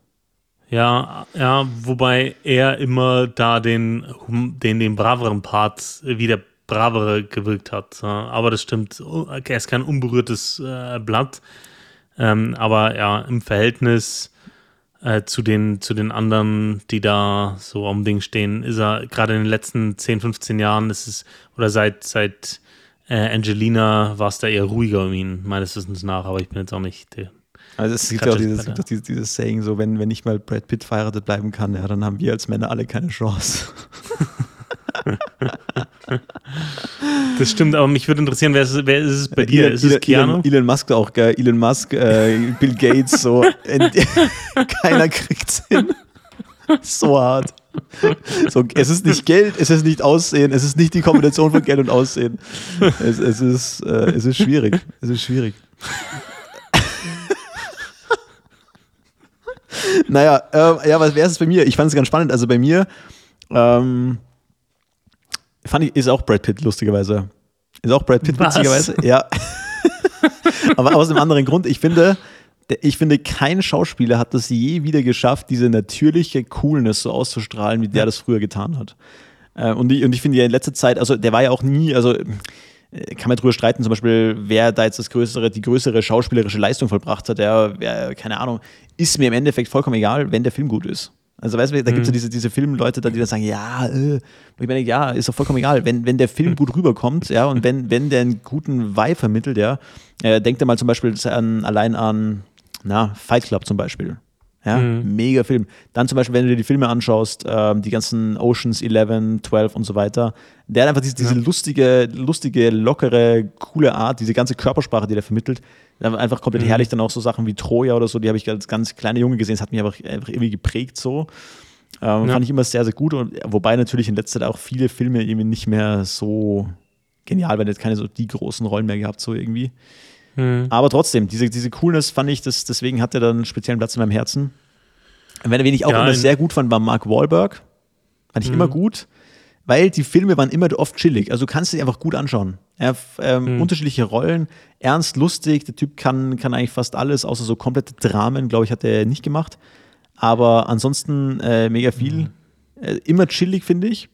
Ja, ja, wobei er immer da den, den, den braveren Part wie der bravere gewirkt hat. Aber das stimmt, er ist kein unberührtes äh, Blatt. Ähm, aber ja, im Verhältnis äh, zu, den, zu den anderen, die da so am Ding stehen, ist er gerade in den letzten 10, 15 Jahren, ist es, oder seit, seit äh, Angelina war es da eher ruhiger um ihn, meines Wissens nach, aber ich bin jetzt auch nicht der. Also es gibt ja auch dieses, gibt auch dieses, dieses Saying, so wenn, wenn nicht mal Brad Pitt verheiratet bleiben kann, ja, dann haben wir als Männer alle keine Chance. (laughs) Das stimmt, aber mich würde interessieren, wer ist, wer ist es bei dir? Elon, ist es Keanu? Elon, Elon Musk auch, gell? Elon Musk, äh, Bill Gates, so. (laughs) Keiner kriegt's hin. So hart. So, es ist nicht Geld, es ist nicht Aussehen, es ist nicht die Kombination von Geld und Aussehen. Es, es, ist, äh, es ist schwierig. Es ist schwierig. naja, äh, ja, was wäre es bei mir? Ich fand es ganz spannend. Also bei mir, ähm, Fand ich, ist auch Brad Pitt, lustigerweise. Ist auch Brad Pitt, Was? witzigerweise. Ja. (laughs) Aber aus einem anderen Grund. Ich finde, ich finde, kein Schauspieler hat das je wieder geschafft, diese natürliche Coolness so auszustrahlen, wie der ja. das früher getan hat. Äh, und ich, und ich finde ja in letzter Zeit, also der war ja auch nie, also äh, kann man drüber streiten, zum Beispiel, wer da jetzt das größere, die größere schauspielerische Leistung vollbracht hat, der, wer, keine Ahnung, ist mir im Endeffekt vollkommen egal, wenn der Film gut ist. Also weißt du, da gibt es ja mhm. diese, diese Filmleute, die dann sagen, ja, äh, ich meine, ja, ist doch vollkommen egal. Wenn, wenn der Film (laughs) gut rüberkommt, ja, und wenn, wenn der einen guten Vibe vermittelt, ja, äh, denkt er mal zum Beispiel an, allein an, na, Fight Club zum Beispiel. Ja, mhm. mega Film. Dann zum Beispiel, wenn du dir die Filme anschaust, ähm, die ganzen Oceans 11, 12 und so weiter, der hat einfach diese, diese ja. lustige, lustige, lockere, coole Art, diese ganze Körpersprache, die der vermittelt. Einfach komplett mhm. herrlich. Dann auch so Sachen wie Troja oder so, die habe ich als ganz kleiner Junge gesehen. Das hat mich einfach, einfach irgendwie geprägt so. Ähm, ja. Fand ich immer sehr, sehr gut. Und, wobei natürlich in letzter Zeit auch viele Filme irgendwie nicht mehr so genial waren. Jetzt keine so die großen Rollen mehr gehabt, so irgendwie. Mhm. Aber trotzdem, diese, diese Coolness fand ich, das, deswegen hat er dann einen speziellen Platz in meinem Herzen. Wenn wen ich auch ja, immer sehr gut fand, war Mark Wahlberg. Fand ich mhm. immer gut, weil die Filme waren immer oft chillig. Also du kannst sie einfach gut anschauen. Er, ähm, mhm. Unterschiedliche Rollen, ernst, lustig. Der Typ kann, kann eigentlich fast alles, außer so komplette Dramen, glaube ich, hat er nicht gemacht. Aber ansonsten äh, mega viel. Mhm. Äh, immer chillig, finde ich.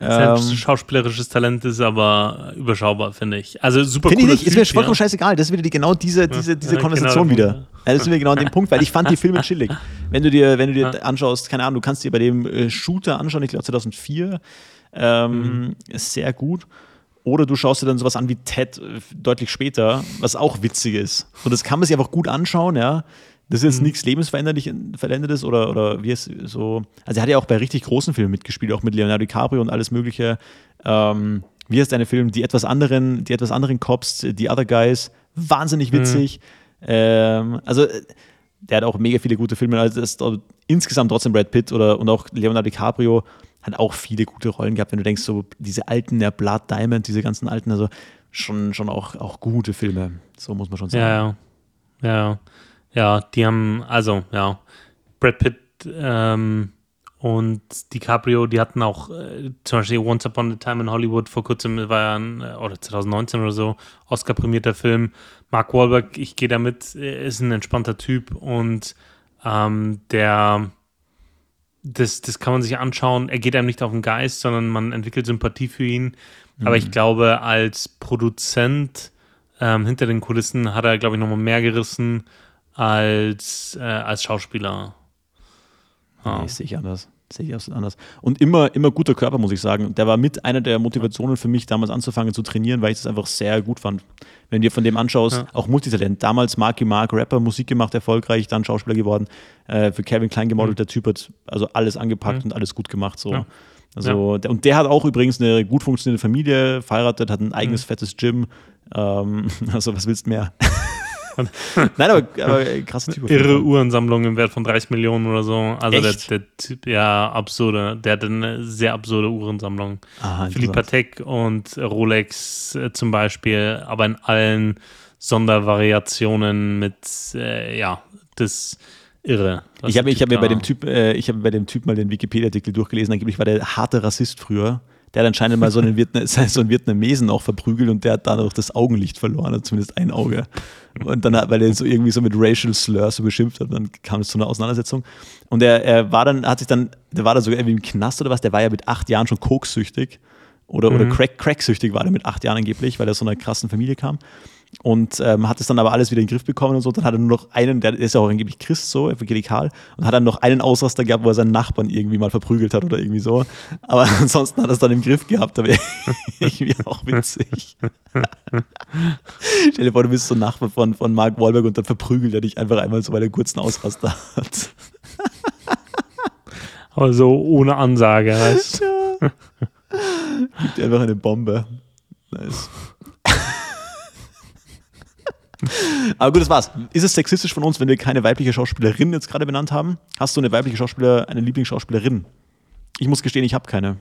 Selbst ähm, schauspielerisches Talent ist aber überschaubar, finde ich. Also super Finde ich nicht, typ, ist mir vollkommen ja. scheißegal. Das ist wieder die, genau diese, diese, diese ja, Konversation genau wieder. Ja, das ist wieder genau an dem (laughs) Punkt, weil ich fand die Filme chillig. Wenn du dir, wenn du dir anschaust, keine Ahnung, du kannst dir bei dem äh, Shooter anschauen, ich glaube 2004, ähm, mhm. ist sehr gut. Oder du schaust dir dann sowas an wie Ted äh, deutlich später, was auch witzig ist. Und das kann man sich einfach gut anschauen, ja. Das ist jetzt mhm. nichts Lebensveränderliches oder, oder wie es so. Also, er hat ja auch bei richtig großen Filmen mitgespielt, auch mit Leonardo DiCaprio und alles Mögliche. Ähm, wie heißt deine Film? Die etwas anderen, die etwas anderen Cops, die Other Guys. Wahnsinnig mhm. witzig. Mhm. Ähm, also, der hat auch mega viele gute Filme. Also, das, insgesamt trotzdem Brad Pitt oder, und auch Leonardo DiCaprio hat auch viele gute Rollen gehabt, wenn du denkst, so diese alten, der Blood Diamond, diese ganzen alten, also schon, schon auch, auch gute Filme. So muss man schon sagen. Ja, ja. Ja, ja die haben, also, ja, Brad Pitt ähm, und DiCaprio, die hatten auch äh, zum Beispiel Once Upon a Time in Hollywood vor kurzem, war ja ein, äh, oder 2019 oder so, Oscar-prämierter Film. Mark Wahlberg, ich gehe damit, ist ein entspannter Typ und ähm, der das, das kann man sich anschauen. Er geht einem nicht auf den Geist, sondern man entwickelt Sympathie für ihn. Mhm. Aber ich mhm. glaube, als Produzent ähm, hinter den Kulissen hat er, glaube ich, nochmal mehr gerissen als, äh, als Schauspieler. Ja. Nee, sehe ich anders. Sehe ich absolut anders. Und immer, immer guter Körper, muss ich sagen. Der war mit einer der Motivationen für mich, damals anzufangen zu trainieren, weil ich das einfach sehr gut fand. Wenn du dir von dem anschaust, ja. auch Multitalent. Damals Marky Mark, Rapper, Musik gemacht, erfolgreich, dann Schauspieler geworden. Äh, für Kevin Klein gemodelt, mhm. der Typ hat also alles angepackt mhm. und alles gut gemacht. So. Ja. Also, ja. der, und der hat auch übrigens eine gut funktionierende Familie, verheiratet, hat ein eigenes mhm. fettes Gym. Ähm, (laughs) also, was willst du mehr? (laughs) Nein, aber, aber krasse Typ. Irre Uhrensammlung im Wert von 30 Millionen oder so. Also der, der, Typ, ja, absurde. Der hat eine sehr absurde Uhrensammlung. Philipp Patek und Rolex äh, zum Beispiel, aber in allen Sondervariationen mit, äh, ja, das irre. Ich habe hab mir bei dem Typ, äh, ich habe bei dem Typ mal den Wikipedia-Artikel durchgelesen, angeblich war der harte Rassist früher. Der hat anscheinend mal so einen, Vietna (laughs) so einen Vietnamesen auch verprügelt und der hat dadurch das Augenlicht verloren, also zumindest ein Auge. Und dann, hat, weil er so irgendwie so mit Racial Slurs so beschimpft hat, dann kam es zu einer Auseinandersetzung. Und er, er war dann, hat sich dann, der war da sogar irgendwie im Knast oder was, der war ja mit acht Jahren schon koksüchtig oder, mhm. oder Crack, Cracksüchtig war er mit acht Jahren angeblich, weil er aus so einer krassen Familie kam und ähm, hat es dann aber alles wieder in den Griff bekommen und so. Dann hat er nur noch einen, der ist ja auch angeblich Christ, so evangelikal, und hat dann noch einen Ausraster gehabt, wo er seinen Nachbarn irgendwie mal verprügelt hat oder irgendwie so. Aber (laughs) ansonsten hat er es dann im Griff gehabt, aber (laughs) irgendwie auch witzig. (laughs) Stell dir vor, du bist so ein Nachbar von, von Mark Wahlberg und dann verprügelt er dich einfach einmal so, weil er einen kurzen Ausraster hat. aber so ohne Ansage, heißt. Ja. Gibt dir einfach eine Bombe. Nice. (laughs) Aber gut, das war's. Ist es sexistisch von uns, wenn wir keine weibliche Schauspielerin jetzt gerade benannt haben? Hast du eine weibliche Schauspieler, eine Lieblingsschauspielerin? Ich muss gestehen, ich habe keine.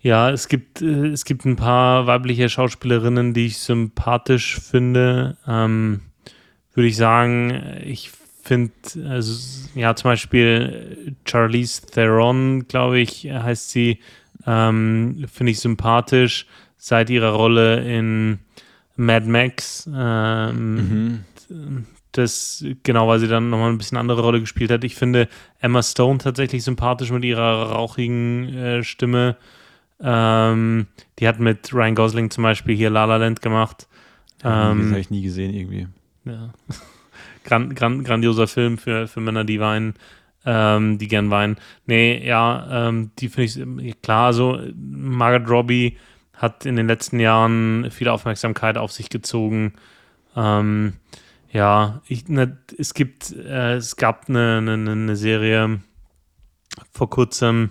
Ja, es gibt, äh, es gibt ein paar weibliche Schauspielerinnen, die ich sympathisch finde. Ähm, Würde ich sagen, ich finde, also, ja, zum Beispiel Charlize Theron, glaube ich, heißt sie, ähm, finde ich sympathisch seit ihrer Rolle in Mad Max. Ähm, mhm. Das, genau, weil sie dann nochmal ein bisschen andere Rolle gespielt hat. Ich finde Emma Stone tatsächlich sympathisch mit ihrer rauchigen äh, Stimme. Ähm, die hat mit Ryan Gosling zum Beispiel hier La La Land gemacht. Ähm, das habe ich nie gesehen irgendwie. Ja. (laughs) Gran, gran, grandioser Film für, für Männer, die weinen, ähm, die gern weinen. Nee, ja, ähm, die finde ich klar. So Margaret Robbie hat in den letzten Jahren viel Aufmerksamkeit auf sich gezogen. Ähm, ja, ich, ne, es gibt, äh, es gab eine, eine, eine, Serie vor kurzem,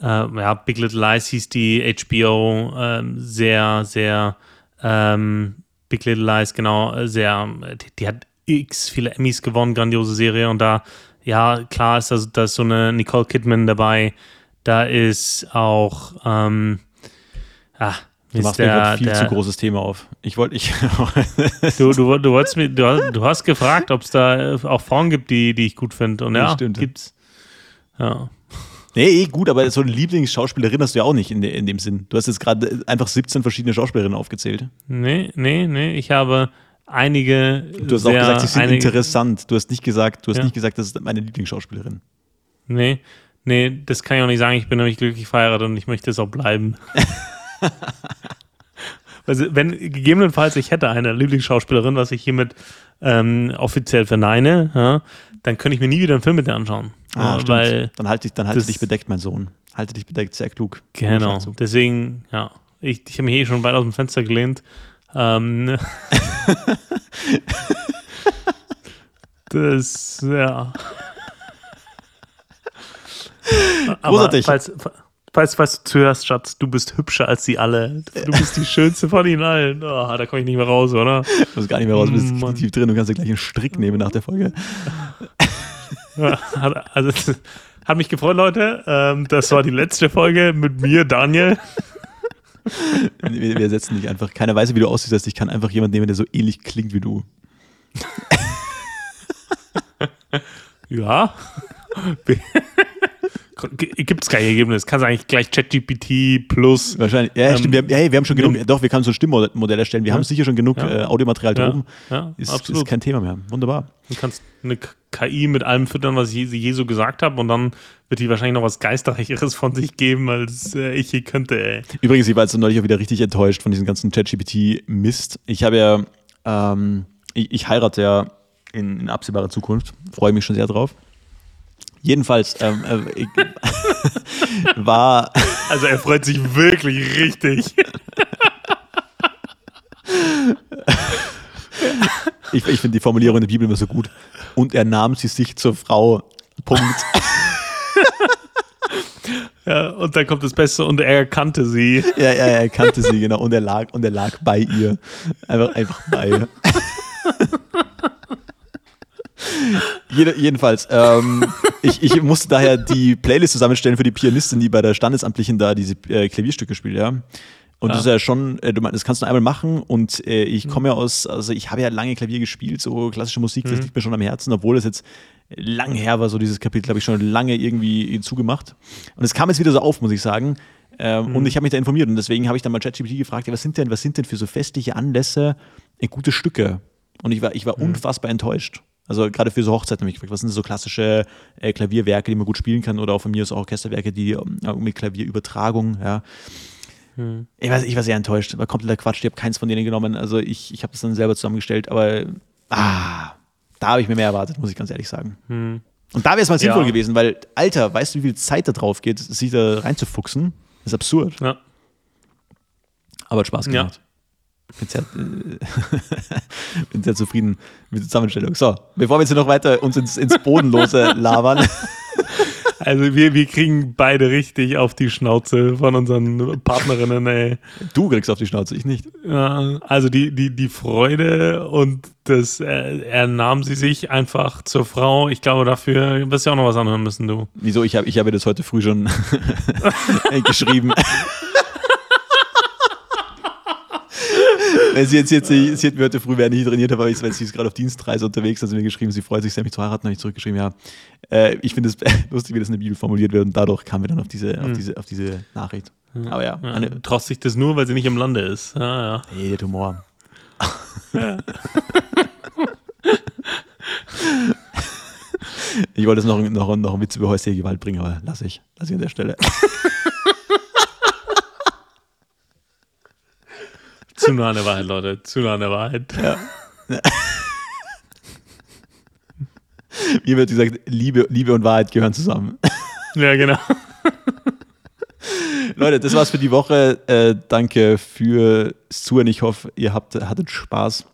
äh, ja, Big Little Lies hieß die HBO, äh, sehr, sehr, ähm, Big Little Lies, genau, sehr, die, die, hat x viele Emmys gewonnen, grandiose Serie und da, ja, klar ist da, da ist so eine Nicole Kidman dabei, da ist auch, ähm, Ah, Du machst der, mir viel der, zu großes Thema auf. Ich wollte, ich. (laughs) du, du, du, wolltest mir, du, hast, du hast gefragt, ob es da auch Frauen gibt, die, die ich gut finde. Und ja, ja stimmt. gibt's. Ja. Nee, eh gut, aber so eine Lieblingsschauspielerin hast du ja auch nicht in, de, in dem Sinn. Du hast jetzt gerade einfach 17 verschiedene Schauspielerinnen aufgezählt. Nee, nee, nee. Ich habe einige. Du hast sehr, auch gesagt, sie sind interessant. Du hast nicht gesagt, du hast ja. nicht gesagt, das ist meine Lieblingsschauspielerin. Nee, nee, das kann ich auch nicht sagen. Ich bin nämlich glücklich verheiratet und ich möchte es auch bleiben. (laughs) (laughs) also, wenn gegebenenfalls ich hätte eine Lieblingsschauspielerin, was ich hiermit ähm, offiziell verneine, ja, dann könnte ich mir nie wieder einen Film mit dir anschauen. Ah, ja, weil dann halte ich, dann halte dich bedeckt, mein Sohn. Halte dich bedeckt, sehr klug. Genau. Deswegen, ja, ich, ich habe mich eh schon weit aus dem Fenster gelehnt. Ähm, (laughs) das, ja. (laughs) Großartig. Aber falls, Weißt, was du zuhörst, Schatz, du bist hübscher als sie alle. Du bist die schönste von ihnen allen. Oh, da komme ich nicht mehr raus, oder? Du bist gar nicht mehr raus, du bist Mann. tief drin. Du kannst ja gleich einen Strick nehmen nach der Folge. Ja, also, hat mich gefreut, Leute. Ähm, das war die letzte Folge mit mir, Daniel. Wir, setzen dich einfach. Keiner weiß, wie du aussiehst. Ich kann einfach jemanden nehmen, der so ähnlich klingt wie du. ja. (laughs) Gibt es kein Ergebnis. Kannst eigentlich gleich ChatGPT plus. Wahrscheinlich. Ja, ähm, stimmt. Wir haben, hey, wir haben schon genug. Ja. Doch, wir können so ein Stimmmodell erstellen. Wir ja. haben sicher schon genug ja. äh, Audiomaterial ja. oben. Ja, ist, absolut. ist kein Thema mehr. Wunderbar. Du kannst eine KI mit allem füttern, was ich je so gesagt habe, und dann wird die wahrscheinlich noch was Geistreicheres von sich geben, als äh, ich je könnte. Ey. Übrigens, ich war jetzt neulich auch wieder richtig enttäuscht von diesem ganzen ChatGPT-Mist. Ich habe ja, ähm, ich, ich, heirate ja in, in absehbarer Zukunft. Freue mich schon sehr drauf. Jedenfalls ähm, äh, (laughs) war. Also er freut sich wirklich richtig. ich, ich finde die Formulierung in der Bibel immer so gut. Und er nahm sie sich zur Frau. Punkt. (laughs) Ja, und dann kommt das Beste und er kannte sie. Ja, ja, er kannte sie, genau. Und er lag, und er lag bei ihr. Einfach, einfach bei ihr. Jede, jedenfalls, ähm, ich, ich musste daher die Playlist zusammenstellen für die Pianistin, die bei der Standesamtlichen da diese äh, Klavierstücke spielt, ja. Und ja. das ist ja schon, äh, das kannst du einmal machen und äh, ich komme ja aus, also ich habe ja lange Klavier gespielt, so klassische Musik, das mhm. liegt mir schon am Herzen, obwohl es jetzt lang her war, so dieses Kapitel habe ich schon lange irgendwie zugemacht. Und es kam jetzt wieder so auf, muss ich sagen. Ähm, mhm. Und ich habe mich da informiert und deswegen habe ich dann mal ChatGPT gefragt, ja, was sind denn, was sind denn für so festliche Anlässe äh, gute Stücke? Und ich war, ich war mhm. unfassbar enttäuscht. Also gerade für so Hochzeiten habe ich gefragt, was sind so klassische äh, Klavierwerke, die man gut spielen kann oder auch von mir aus auch Orchesterwerke, die äh, mit Klavierübertragung, ja. Hm. Ich, war, ich war sehr enttäuscht, war kompletter Quatsch, ich habe keins von denen genommen. Also ich, ich habe das dann selber zusammengestellt, aber ah, da habe ich mir mehr erwartet, muss ich ganz ehrlich sagen. Hm. Und da wäre es mal sinnvoll ja. gewesen, weil, Alter, weißt du, wie viel Zeit da drauf geht, sich da reinzufuchsen? Das ist absurd. Ja. Aber hat Spaß gemacht. Ja. Bin sehr, äh, (laughs) bin sehr zufrieden mit der Zusammenstellung. So, bevor wir jetzt noch weiter uns ins, ins Bodenlose (laughs) labern. Also wir, wir kriegen beide richtig auf die Schnauze von unseren Partnerinnen, ey. Du kriegst auf die Schnauze, ich nicht. Ja, also die, die, die Freude und das äh, er nahm sie sich einfach zur Frau. Ich glaube, dafür wirst du ja auch noch was anhören müssen, du. Wieso? Ich habe ich hab das heute früh schon (laughs) geschrieben. Weil sie jetzt, jetzt sie, sie hat mir heute früh, während ich trainiert habe, weil sie ist gerade auf Dienstreise unterwegs, also mir geschrieben, sie freut sich sehr, mich zu heiraten, habe ich zurückgeschrieben, ja. Äh, ich finde es (laughs) lustig, wie das in der Bibel formuliert wird und dadurch kamen wir dann auf diese, mhm. auf diese, auf diese Nachricht. Aber ja. ja eine, traust sich das nur, weil sie nicht im Lande ist. Ja, ja. Hey, der Tumor. Ja. (laughs) ich wollte jetzt noch, noch, noch einen Witz über häusliche Gewalt bringen, aber lass ich. Lass ich an der Stelle. (laughs) Zu nah an der Wahrheit, Leute. Zu nah an der Wahrheit. Ja. Mir wird gesagt, Liebe, Liebe und Wahrheit gehören zusammen. Ja, genau. Leute, das war's für die Woche. Äh, danke fürs Zuhören. Ich hoffe, ihr habt, hattet Spaß.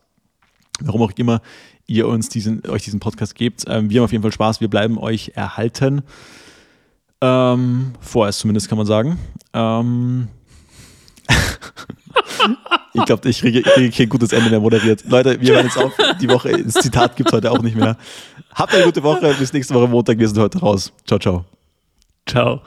Warum auch immer ihr uns diesen, euch diesen Podcast gebt. Ähm, wir haben auf jeden Fall Spaß. Wir bleiben euch erhalten. Ähm, vorerst zumindest kann man sagen. Ähm, (laughs) ich glaube, ich kriege, kriege kein gutes Ende mehr moderiert. Leute, wir hören jetzt auf. Die Woche, das Zitat gibt es heute auch nicht mehr. Habt eine gute Woche. Bis nächste Woche Montag. Wir sind heute raus. Ciao, ciao. Ciao.